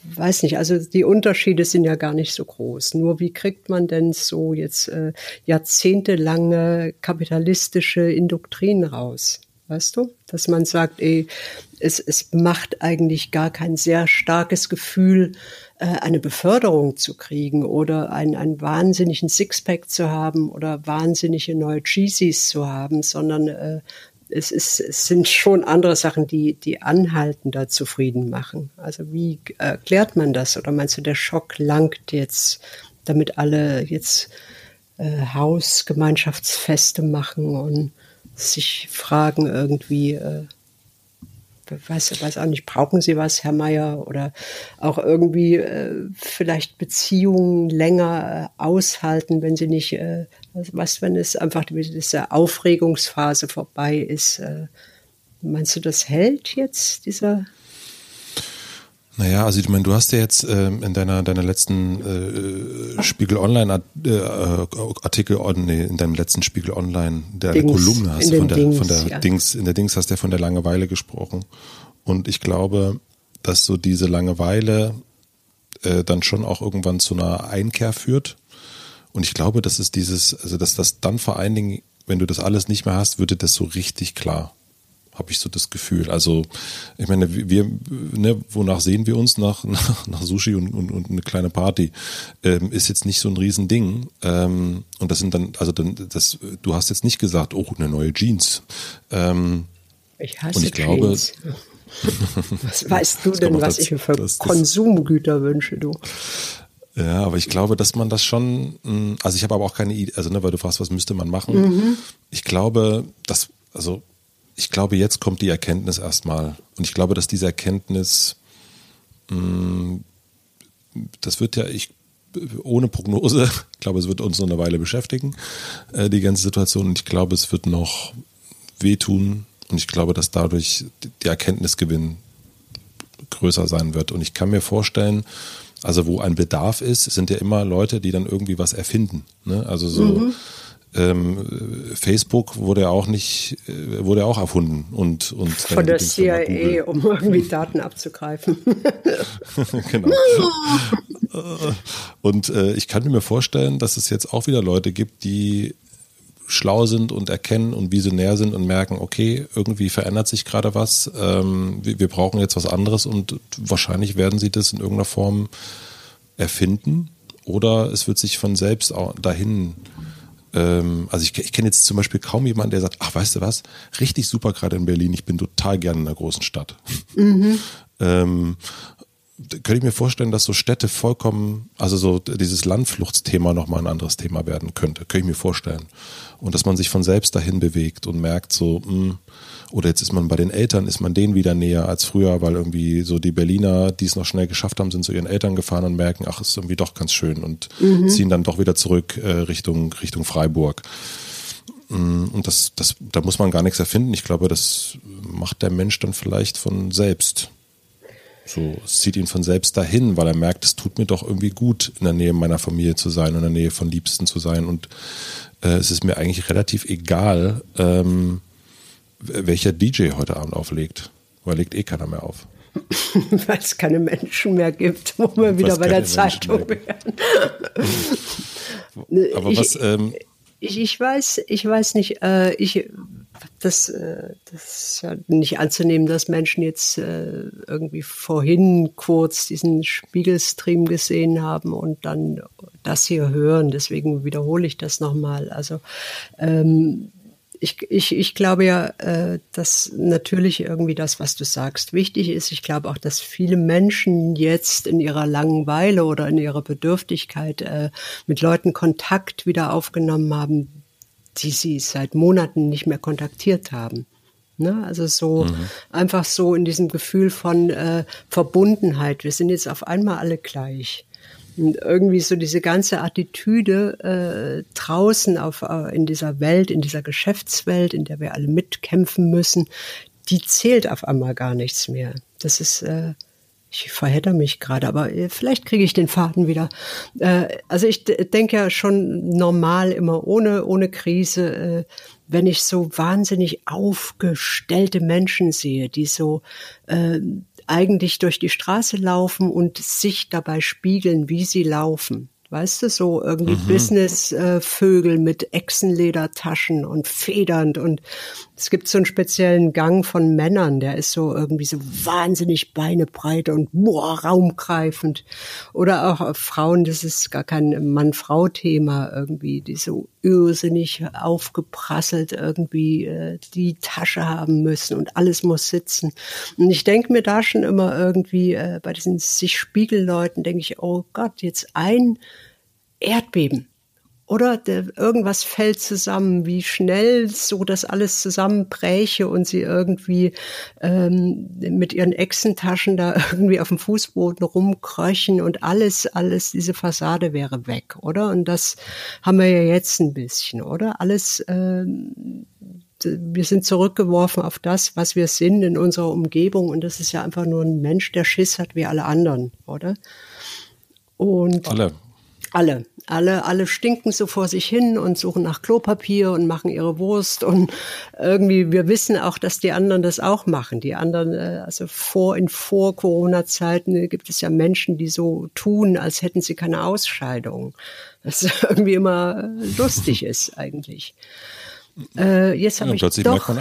weiß nicht, also die Unterschiede sind ja gar nicht so groß. Nur wie kriegt man denn so jetzt äh, jahrzehntelange kapitalistische Indoktrinen raus? Weißt du? Dass man sagt, ey, es, es macht eigentlich gar kein sehr starkes Gefühl, äh, eine Beförderung zu kriegen oder einen, einen wahnsinnigen Sixpack zu haben oder wahnsinnige neue Cheesies zu haben, sondern äh, es, ist, es sind schon andere Sachen, die, die anhaltender zufrieden machen. Also wie erklärt man das? Oder meinst du, der Schock langt jetzt, damit alle jetzt äh, Hausgemeinschaftsfeste machen und sich fragen irgendwie, äh, weiß, weiß auch nicht, brauchen Sie was, Herr Meier? Oder auch irgendwie äh, vielleicht Beziehungen länger äh, aushalten, wenn sie nicht, äh, was, wenn es einfach diese Aufregungsphase vorbei ist. Äh, meinst du, das hält jetzt, dieser Naja, also ich meine, du hast ja jetzt äh, in deiner deiner letzten äh, Spiegel Online äh, Artikel, oh, nee, in deinem letzten Spiegel Online, der Dings, Kolumne hast du von der Dings, von der ja. Dings, in der Dings hast du ja von der Langeweile gesprochen. Und ich glaube, dass so diese Langeweile äh, dann schon auch irgendwann zu einer Einkehr führt. Und ich glaube, dass es dieses, also dass das dann vor allen Dingen, wenn du das alles nicht mehr hast, würde das so richtig klar habe ich so das Gefühl. Also ich meine, wir, ne, wonach sehen wir uns nach, nach, nach Sushi und, und, und eine kleine Party? Ähm, ist jetzt nicht so ein Riesending. Ähm, und das sind dann, also dann, das, du hast jetzt nicht gesagt, oh, eine neue Jeans. Ähm, ich hasse und ich Jeans. Glaube, was weißt du denn, was das, ich mir für das, Konsumgüter wünsche, du? Ja, aber ich glaube, dass man das schon, hm, also ich habe aber auch keine Idee, also ne, weil du fragst, was müsste man machen. Mhm. Ich glaube, dass, also ich glaube, jetzt kommt die Erkenntnis erstmal. Und ich glaube, dass diese Erkenntnis, mh, mm, das wird ja, ich, ohne Prognose, ich glaube, es wird uns noch eine Weile beschäftigen, äh, die ganze Situation. Und ich glaube, es wird noch wehtun. Und ich glaube, dass dadurch der Erkenntnisgewinn größer sein wird. Und ich kann mir vorstellen, also wo ein Bedarf ist, sind ja immer Leute, die dann irgendwie was erfinden. Ne? Also so. Mhm ähm, Facebook wurde ja auch nicht, äh, wurde ja auch erfunden und, und von der CIA, um irgendwie Daten abzugreifen. genau. und äh, ich kann mir vorstellen, dass es jetzt auch wieder Leute gibt, die schlau sind und erkennen und visionär sind und merken, okay, irgendwie verändert sich gerade was, ähm, wir, wir brauchen jetzt was anderes und wahrscheinlich werden sie das in irgendeiner Form erfinden oder es wird sich von selbst auch dahin ähm, also ich, ich kenne jetzt zum Beispiel kaum jemanden, der sagt, ach, weißt du was, richtig super gerade in Berlin, ich bin total gerne in einer großen Stadt. Mhm. ähm, könnte ich mir vorstellen, dass so Städte vollkommen, also so dieses Landfluchtsthema nochmal ein anderes Thema werden könnte. Könnte ich mir vorstellen. Und dass man sich von selbst dahin bewegt und merkt so, mh, hm, oder jetzt ist man bei den Eltern, ist man denen wieder näher als früher, weil irgendwie so die Berliner, die es noch schnell geschafft haben, sind zu ihren Eltern gefahren und merken, ach, ist irgendwie doch ganz schön und mhm. ziehen dann doch wieder zurück äh, Richtung, Richtung Freiburg. Mm, und das, das, da muss man gar nichts erfinden. Ich glaube, das macht der Mensch dann vielleicht von selbst. So, es zieht ihn von selbst dahin, weil er merkt, es tut mir doch irgendwie gut, in der Nähe meiner Familie zu sein, in der Nähe von Liebsten zu sein. Und äh, es ist mir eigentlich relativ egal, ähm, welcher DJ heute Abend auflegt. Oder legt eh keiner mehr auf? Weil es keine Menschen mehr gibt, wo wir wieder bei der Zeitung wären. Aber ich, was. Ähm, ich, ich, weiß, ich weiß nicht, äh, ich, das, äh, das ist ja nicht anzunehmen, dass Menschen jetzt äh, irgendwie vorhin kurz diesen Spiegelstream gesehen haben und dann das hier hören. Deswegen wiederhole ich das nochmal. Also ähm, ich, ich, ich glaube ja, äh, dass natürlich irgendwie das, was du sagst, wichtig ist. Ich glaube auch, dass viele Menschen jetzt in ihrer Langeweile oder in ihrer Bedürftigkeit äh, mit Leuten Kontakt wieder aufgenommen haben, die sie seit Monaten nicht mehr kontaktiert haben. Ne? Also so mhm. einfach so in diesem Gefühl von äh, Verbundenheit. Wir sind jetzt auf einmal alle gleich. Irgendwie so diese ganze Attitüde äh, draußen auf, äh, in dieser Welt, in dieser Geschäftswelt, in der wir alle mitkämpfen müssen, die zählt auf einmal gar nichts mehr. Das ist, äh, ich verhedder mich gerade, aber äh, vielleicht kriege ich den Faden wieder. Äh, also ich denke ja schon normal immer ohne, ohne Krise, äh, wenn ich so wahnsinnig aufgestellte Menschen sehe, die so äh, eigentlich durch die Straße laufen und sich dabei spiegeln, wie sie laufen. Weißt du, so irgendwie mhm. Business-Vögel mit Echsenledertaschen und federnd. Und es gibt so einen speziellen Gang von Männern, der ist so irgendwie so wahnsinnig beinebreit und boah, raumgreifend. Oder auch Frauen, das ist gar kein Mann-Frau-Thema irgendwie, die so irrsinnig aufgeprasselt irgendwie äh, die Tasche haben müssen und alles muss sitzen. Und ich denke mir da schon immer irgendwie äh, bei diesen sich Spiegelleuten, denke ich, oh Gott, jetzt ein Erdbeben. Oder der, irgendwas fällt zusammen, wie schnell so das alles zusammenbräche und sie irgendwie ähm, mit ihren Echsentaschen da irgendwie auf dem Fußboden rumkröchen und alles, alles, diese Fassade wäre weg, oder? Und das haben wir ja jetzt ein bisschen, oder? Alles ähm, wir sind zurückgeworfen auf das, was wir sind in unserer Umgebung und das ist ja einfach nur ein Mensch, der Schiss hat wie alle anderen, oder? Und alle. Alle. Alle, alle stinken so vor sich hin und suchen nach Klopapier und machen ihre Wurst und irgendwie, wir wissen auch, dass die anderen das auch machen. Die anderen, äh, also vor, in vor Corona-Zeiten gibt es ja Menschen, die so tun, als hätten sie keine Ausscheidung. Was irgendwie immer lustig ist eigentlich. Äh, jetzt habe ja, ich doch,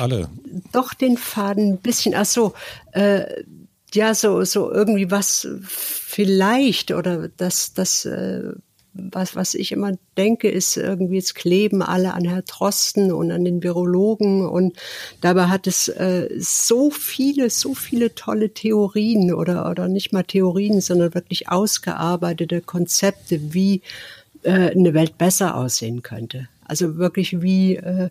doch den Faden ein bisschen, ach so, äh, ja, so, so irgendwie was vielleicht oder das, das, äh, was, was ich immer denke, ist irgendwie, jetzt kleben alle an Herr Drosten und an den Virologen und dabei hat es äh, so viele, so viele tolle Theorien oder, oder nicht mal Theorien, sondern wirklich ausgearbeitete Konzepte, wie äh, eine Welt besser aussehen könnte. Also wirklich wie, äh,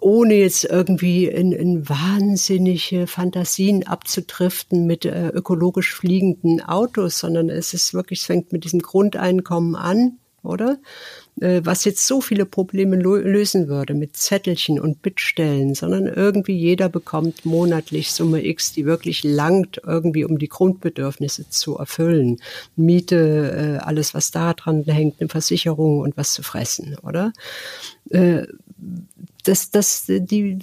ohne jetzt irgendwie in, in wahnsinnige Fantasien abzudriften mit äh, ökologisch fliegenden Autos, sondern es ist wirklich, es fängt mit diesem Grundeinkommen an, oder? Äh, was jetzt so viele Probleme lösen würde mit Zettelchen und Bittstellen, sondern irgendwie jeder bekommt monatlich Summe X, die wirklich langt, irgendwie um die Grundbedürfnisse zu erfüllen. Miete, äh, alles, was da dran hängt, eine Versicherung und was zu fressen, oder? Äh, das, das, die,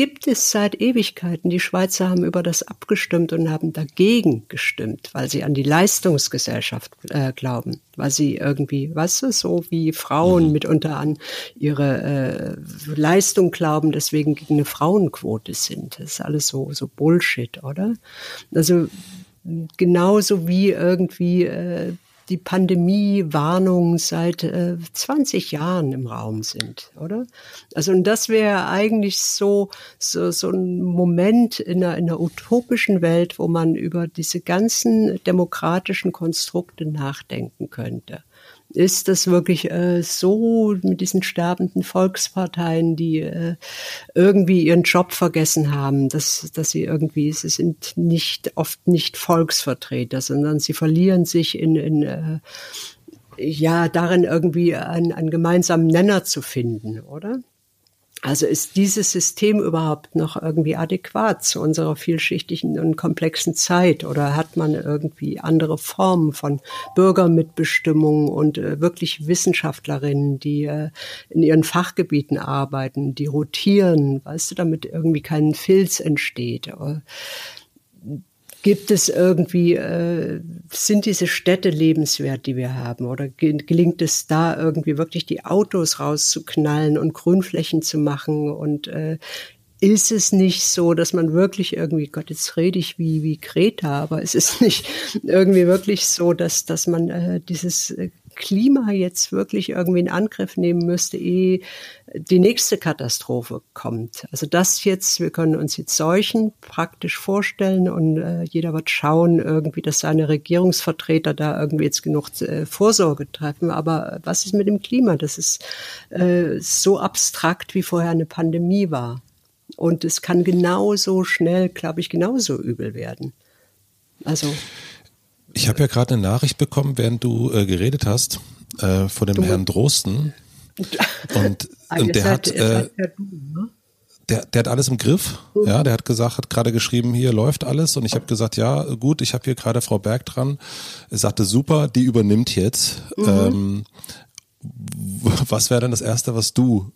gibt es seit Ewigkeiten. Die Schweizer haben über das abgestimmt und haben dagegen gestimmt, weil sie an die Leistungsgesellschaft äh, glauben, weil sie irgendwie, weißt du, so wie Frauen mhm. mitunter an ihre äh, Leistung glauben, deswegen gegen eine Frauenquote sind. Das ist alles so, so Bullshit, oder? Also genauso wie irgendwie äh, die Pandemie-Warnungen seit äh, 20 Jahren im Raum sind, oder? Also und das wäre eigentlich so, so, so ein Moment in einer, in einer utopischen Welt, wo man über diese ganzen demokratischen Konstrukte nachdenken könnte ist das wirklich äh, so mit diesen sterbenden Volksparteien, die äh, irgendwie ihren Job vergessen haben, dass, dass sie irgendwie, sie sind nicht oft nicht Volksvertreter, sondern sie verlieren sich in, in äh, ja, darin irgendwie einen, einen gemeinsamen Nenner zu finden, oder? Also ist dieses System überhaupt noch irgendwie adäquat zu unserer vielschichtigen und komplexen Zeit oder hat man irgendwie andere Formen von Bürgermitbestimmung und äh, wirklich Wissenschaftlerinnen, die äh, in ihren Fachgebieten arbeiten, die rotieren, weißt du, damit irgendwie kein Filz entsteht. Gibt es irgendwie, äh, sind diese Städte lebenswert, die wir haben? Oder gelingt es da irgendwie wirklich die Autos rauszuknallen und Grünflächen zu machen? Und äh, ist es nicht so, dass man wirklich irgendwie, Gott, jetzt rede ich wie, wie Kreta, aber es ist nicht irgendwie wirklich so, dass, dass man äh, dieses äh, Klima jetzt wirklich irgendwie in Angriff nehmen müsste, ehe die nächste Katastrophe kommt. Also das jetzt, wir können uns jetzt Seuchen praktisch vorstellen und äh, jeder wird schauen, irgendwie, dass seine Regierungsvertreter da irgendwie jetzt genug äh, Vorsorge treffen. Aber was ist mit dem Klima? Das ist äh, so abstrakt, wie vorher eine Pandemie war. Und es kann genauso schnell, glaube ich, genauso übel werden. Also ich habe ja gerade eine Nachricht bekommen, während du äh, geredet hast, äh, von dem du, Herrn Drosten. Und, und der hat, äh, ne? der, der hat alles im Griff. Mhm. Ja, der hat gesagt, hat gerade geschrieben, hier läuft alles. Und ich habe gesagt, ja, gut, ich habe hier gerade Frau Berg dran. Er sagte, super, die übernimmt jetzt. Mhm. Ähm, was wäre denn das Erste, was du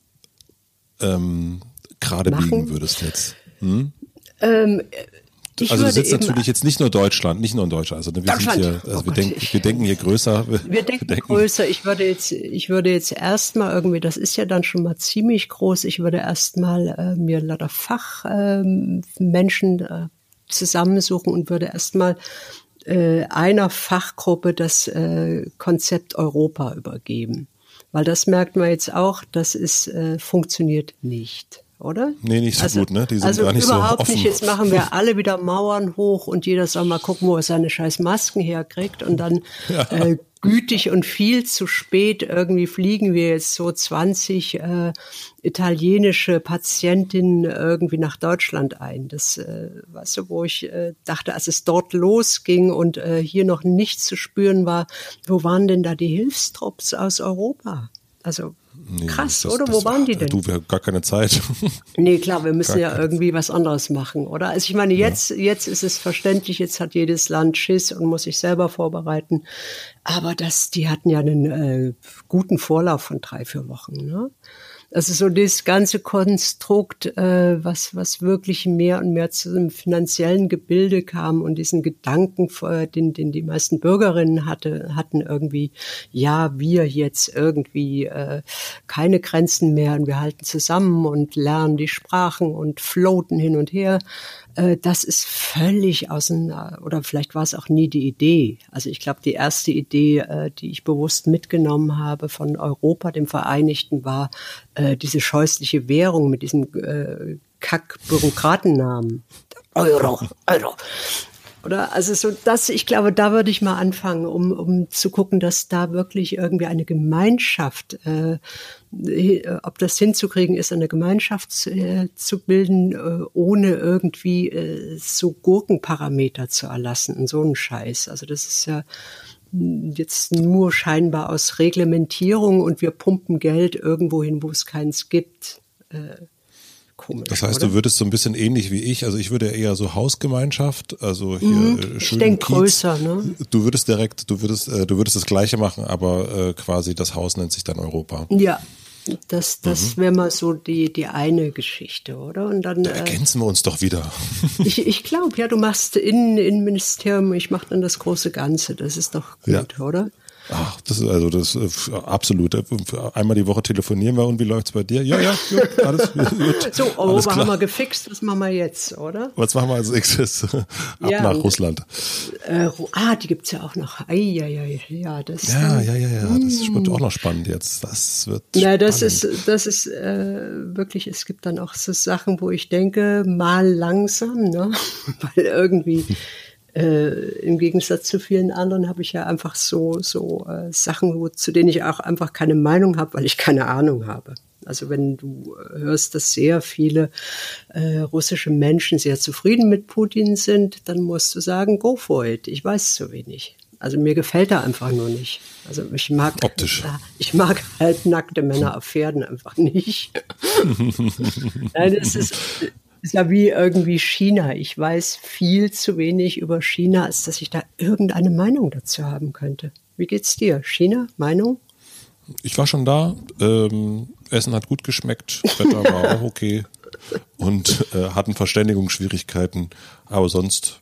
ähm, gerade biegen würdest jetzt? Hm? Ähm, ich also du sitzt natürlich jetzt nicht nur Deutschland, nicht nur in Deutschland. Also wir Deutschland. sind hier, also oh wir, denken, wir denken hier größer. Wir, wir denken, denken, größer. Ich würde jetzt, ich würde jetzt erstmal irgendwie, das ist ja dann schon mal ziemlich groß. Ich würde erstmal äh, mir lauter Fachmenschen äh, äh, zusammensuchen und würde erstmal äh, einer Fachgruppe das äh, Konzept Europa übergeben. Weil das merkt man jetzt auch, das ist, äh, funktioniert nicht oder? Nee, nicht so also, gut, ne? Die sind also gar nicht überhaupt so nicht. Jetzt machen wir alle wieder Mauern hoch und jeder soll mal gucken, wo er seine scheiß Masken herkriegt und dann ja. äh, gütig und viel zu spät irgendwie fliegen wir jetzt so 20 äh, italienische Patientinnen irgendwie nach Deutschland ein. Das, äh, weißt du, wo ich äh, dachte, als es dort losging und äh, hier noch nichts zu spüren war, wo waren denn da die Hilfstrupps aus Europa? Also Nee, Krass, das, oder? Das, Wo waren die denn? Du, wir haben gar keine Zeit. Nee, klar, wir müssen gar ja irgendwie was anderes machen, oder? Also ich meine, jetzt, ja. jetzt ist es verständlich, jetzt hat jedes Land Schiss und muss sich selber vorbereiten. Aber das, die hatten ja einen äh, guten Vorlauf von drei, vier Wochen, ne? Also so das ganze Konstrukt, äh, was, was wirklich mehr und mehr zu einem finanziellen Gebilde kam und diesen Gedanken, den, den die meisten Bürgerinnen hatte, hatten irgendwie, ja, wir jetzt irgendwie äh, keine Grenzen mehr und wir halten zusammen und lernen die Sprachen und floaten hin und her. Äh, das ist völlig auseinander, oder vielleicht war es auch nie die Idee. Also ich glaube, die erste Idee, äh, die ich bewusst mitgenommen habe von Europa, dem Vereinigten, war äh, diese scheußliche Währung mit diesem Kack-Bürokratennamen. Euro, Euro. Oder also so das, ich glaube, da würde ich mal anfangen, um, um zu gucken, dass da wirklich irgendwie eine Gemeinschaft, äh, ob das hinzukriegen ist, eine Gemeinschaft äh, zu bilden, äh, ohne irgendwie äh, so Gurkenparameter zu erlassen und so ein Scheiß. Also das ist ja jetzt nur scheinbar aus Reglementierung und wir pumpen Geld irgendwo hin, wo es keins gibt. Äh, komisch. Das heißt, oder? du würdest so ein bisschen ähnlich wie ich, also ich würde eher so Hausgemeinschaft, also hier mhm. Äh, ich denke größer, ne? Du würdest direkt, du würdest, äh, du würdest das Gleiche machen, aber äh, quasi das Haus nennt sich dann Europa. Ja. Das, das mhm. wäre mal so die, die eine Geschichte, oder? Und dann da äh, ergänzen wir uns doch wieder. ich ich glaube, ja, du machst Innen, Innenministerium, ich mache dann das große Ganze. Das ist doch gut, ja. oder? Ach, das ist also das ist absolut. Einmal die Woche telefonieren wir und wie läuft's bei dir? Ja, ja, gut, alles gut. So, Europa alles haben wir gefixt, was machen wir jetzt, oder? Was machen wir als nächstes? Ab ja, nach Russland. Äh, ah, die gibt's ja auch noch. Ei, ja, ja, ja, das. Ja, ja, ja, ja. Das wird auch noch spannend jetzt. Das wird. Ja, das ist, das ist äh, wirklich. Es gibt dann auch so Sachen, wo ich denke, mal langsam, ne, weil irgendwie. Äh, Im Gegensatz zu vielen anderen habe ich ja einfach so, so äh, Sachen, wo, zu denen ich auch einfach keine Meinung habe, weil ich keine Ahnung habe. Also wenn du hörst, dass sehr viele äh, russische Menschen sehr zufrieden mit Putin sind, dann musst du sagen, go for it. Ich weiß zu wenig. Also mir gefällt er einfach nur nicht. Also ich mag optisch. Ich mag halt nackte Männer auf Pferden einfach nicht. Nein, das ist ist ja wie irgendwie China. Ich weiß viel zu wenig über China, als dass ich da irgendeine Meinung dazu haben könnte. Wie geht's dir? China? Meinung? Ich war schon da. Ähm, Essen hat gut geschmeckt. Wetter war auch okay. Und äh, hatten Verständigungsschwierigkeiten. Aber sonst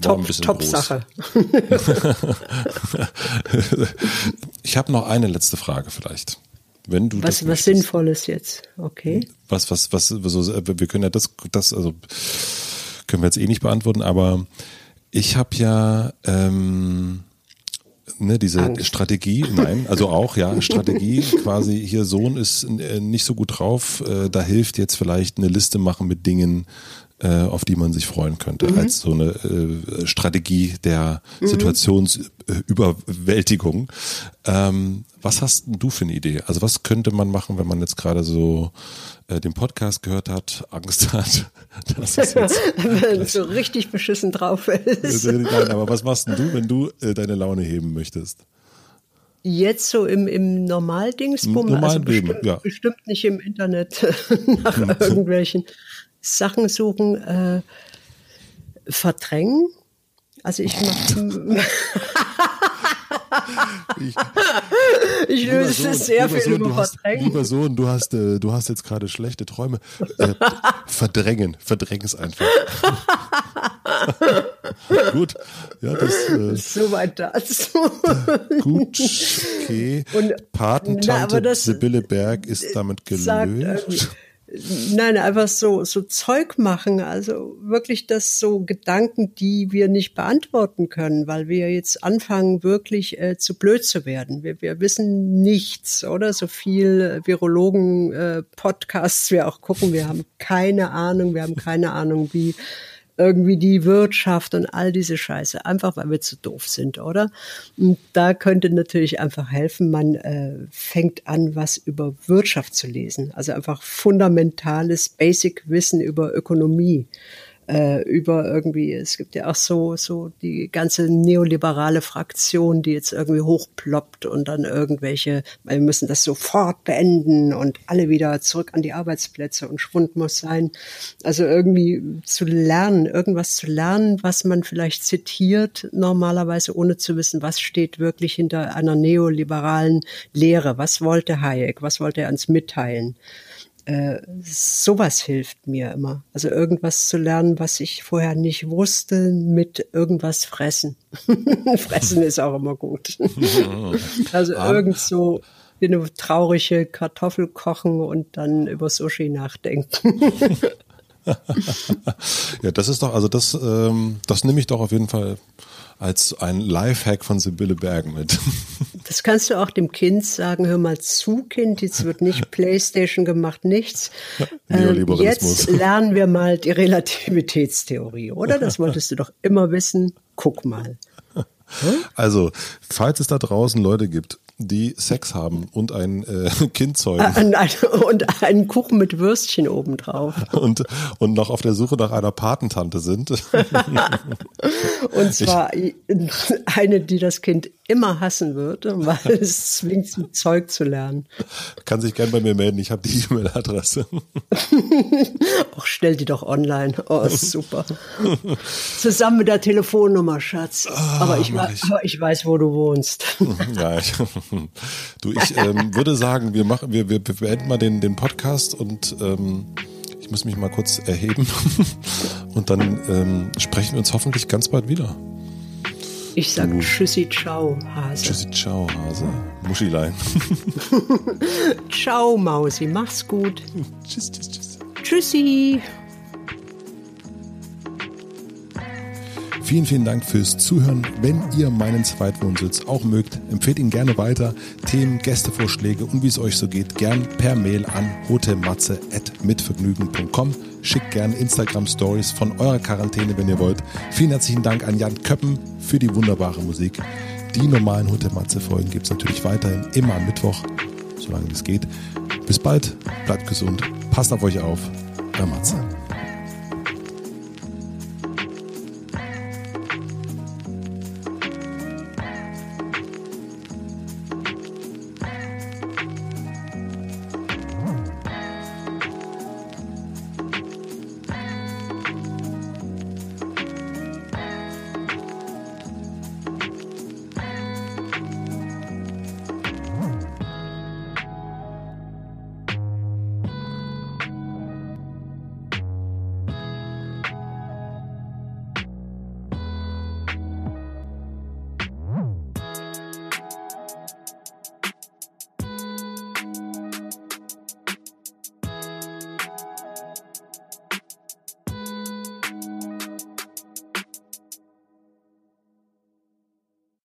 top, ein bisschen top Sache. ich habe noch eine letzte Frage vielleicht. Wenn du was, was Sinnvolles jetzt, okay. Was, was, was, so, wir können ja das, das, also können wir jetzt eh nicht beantworten, aber ich habe ja ähm, ne, diese Angst. Strategie, nein, also auch, ja, Strategie, quasi hier Sohn ist äh, nicht so gut drauf, äh, da hilft jetzt vielleicht eine Liste machen mit Dingen, äh, auf die man sich freuen könnte, mhm. als so eine äh, Strategie der mhm. Situationsüberwältigung. Ähm, was hast du für eine Idee? Also was könnte man machen, wenn man jetzt gerade so äh, den Podcast gehört hat, Angst hat, dass es jetzt so richtig beschissen drauf ist. Nein, aber was machst du, wenn du äh, deine Laune heben möchtest? Jetzt so im, im Normaldingsbum, Normal also bestimmt, ja. bestimmt nicht im Internet nach hm. irgendwelchen Sachen suchen, äh, verdrängen. Also ich mache. ich, ich löse Sohn, sehr viel Sohn, über Verdrängen. lieber Sohn, du hast, äh, du hast jetzt gerade schlechte Träume. Äh, verdrängen, verdräng es einfach. gut, ja, das. Äh, Soweit dazu. gut, okay. Und, Patentante na, Sibylle Berg ist damit gelöst. Nein, einfach so, so Zeug machen. Also wirklich das so Gedanken, die wir nicht beantworten können, weil wir jetzt anfangen, wirklich äh, zu blöd zu werden. Wir, wir wissen nichts, oder? So viel Virologen-Podcasts äh, wir auch gucken, wir haben keine Ahnung, wir haben keine Ahnung, wie irgendwie die Wirtschaft und all diese Scheiße, einfach weil wir zu doof sind, oder? Und da könnte natürlich einfach helfen, man äh, fängt an, was über Wirtschaft zu lesen, also einfach fundamentales Basic-Wissen über Ökonomie. Äh, über irgendwie, es gibt ja auch so, so die ganze neoliberale Fraktion, die jetzt irgendwie hochploppt und dann irgendwelche, wir müssen das sofort beenden und alle wieder zurück an die Arbeitsplätze und Schwund muss sein. Also irgendwie zu lernen, irgendwas zu lernen, was man vielleicht zitiert normalerweise, ohne zu wissen, was steht wirklich hinter einer neoliberalen Lehre. Was wollte Hayek? Was wollte er uns mitteilen? Äh, sowas hilft mir immer. Also irgendwas zu lernen, was ich vorher nicht wusste, mit irgendwas fressen. fressen ist auch immer gut. also irgend so wie eine traurige Kartoffel kochen und dann über Sushi nachdenken. ja, das ist doch, also das, ähm, das nehme ich doch auf jeden Fall als ein Lifehack von Sibylle Bergen mit. Das kannst du auch dem Kind sagen, hör mal zu, Kind, jetzt wird nicht Playstation gemacht, nichts. Ähm, jetzt lernen wir mal die Relativitätstheorie, oder? Das wolltest du doch immer wissen. Guck mal. Also, falls es da draußen Leute gibt, die Sex haben und ein äh, Kind zeugen. Äh, und einen Kuchen mit Würstchen obendrauf. Und, und noch auf der Suche nach einer Patentante sind. und zwar ich, eine, die das Kind immer hassen wird, weil es zwingt, zum Zeug zu lernen. Kann sich gern bei mir melden, ich habe die E-Mail-Adresse. Ach, stell die doch online. Oh, super. Zusammen mit der Telefonnummer, Schatz. Ah, aber, ich, ich. aber ich weiß, wo du wohnst. ja, ich, du, ich ähm, würde sagen, wir machen, wir, wir beenden mal den, den Podcast und ähm, ich muss mich mal kurz erheben und dann ähm, sprechen wir uns hoffentlich ganz bald wieder. Ich sag du. Tschüssi, ciao, Hase. Tschüssi, ciao, Hase. Muschilein. ciao, Mausi. Mach's gut. tschüss, tschüss, tschüss. Tschüssi. Vielen, vielen Dank fürs Zuhören. Wenn ihr meinen Zweitwohnsitz auch mögt, empfehlt ihn gerne weiter. Themen, Gästevorschläge und wie es euch so geht, gern per Mail an hotematze.mitvergnügen.com. Schickt gern Instagram Stories von eurer Quarantäne, wenn ihr wollt. Vielen herzlichen Dank an Jan Köppen für die wunderbare Musik. Die normalen Hotematze-Folgen gibt es natürlich weiterhin immer am Mittwoch, solange es geht. Bis bald, bleibt gesund, passt auf euch auf. Euer Matze.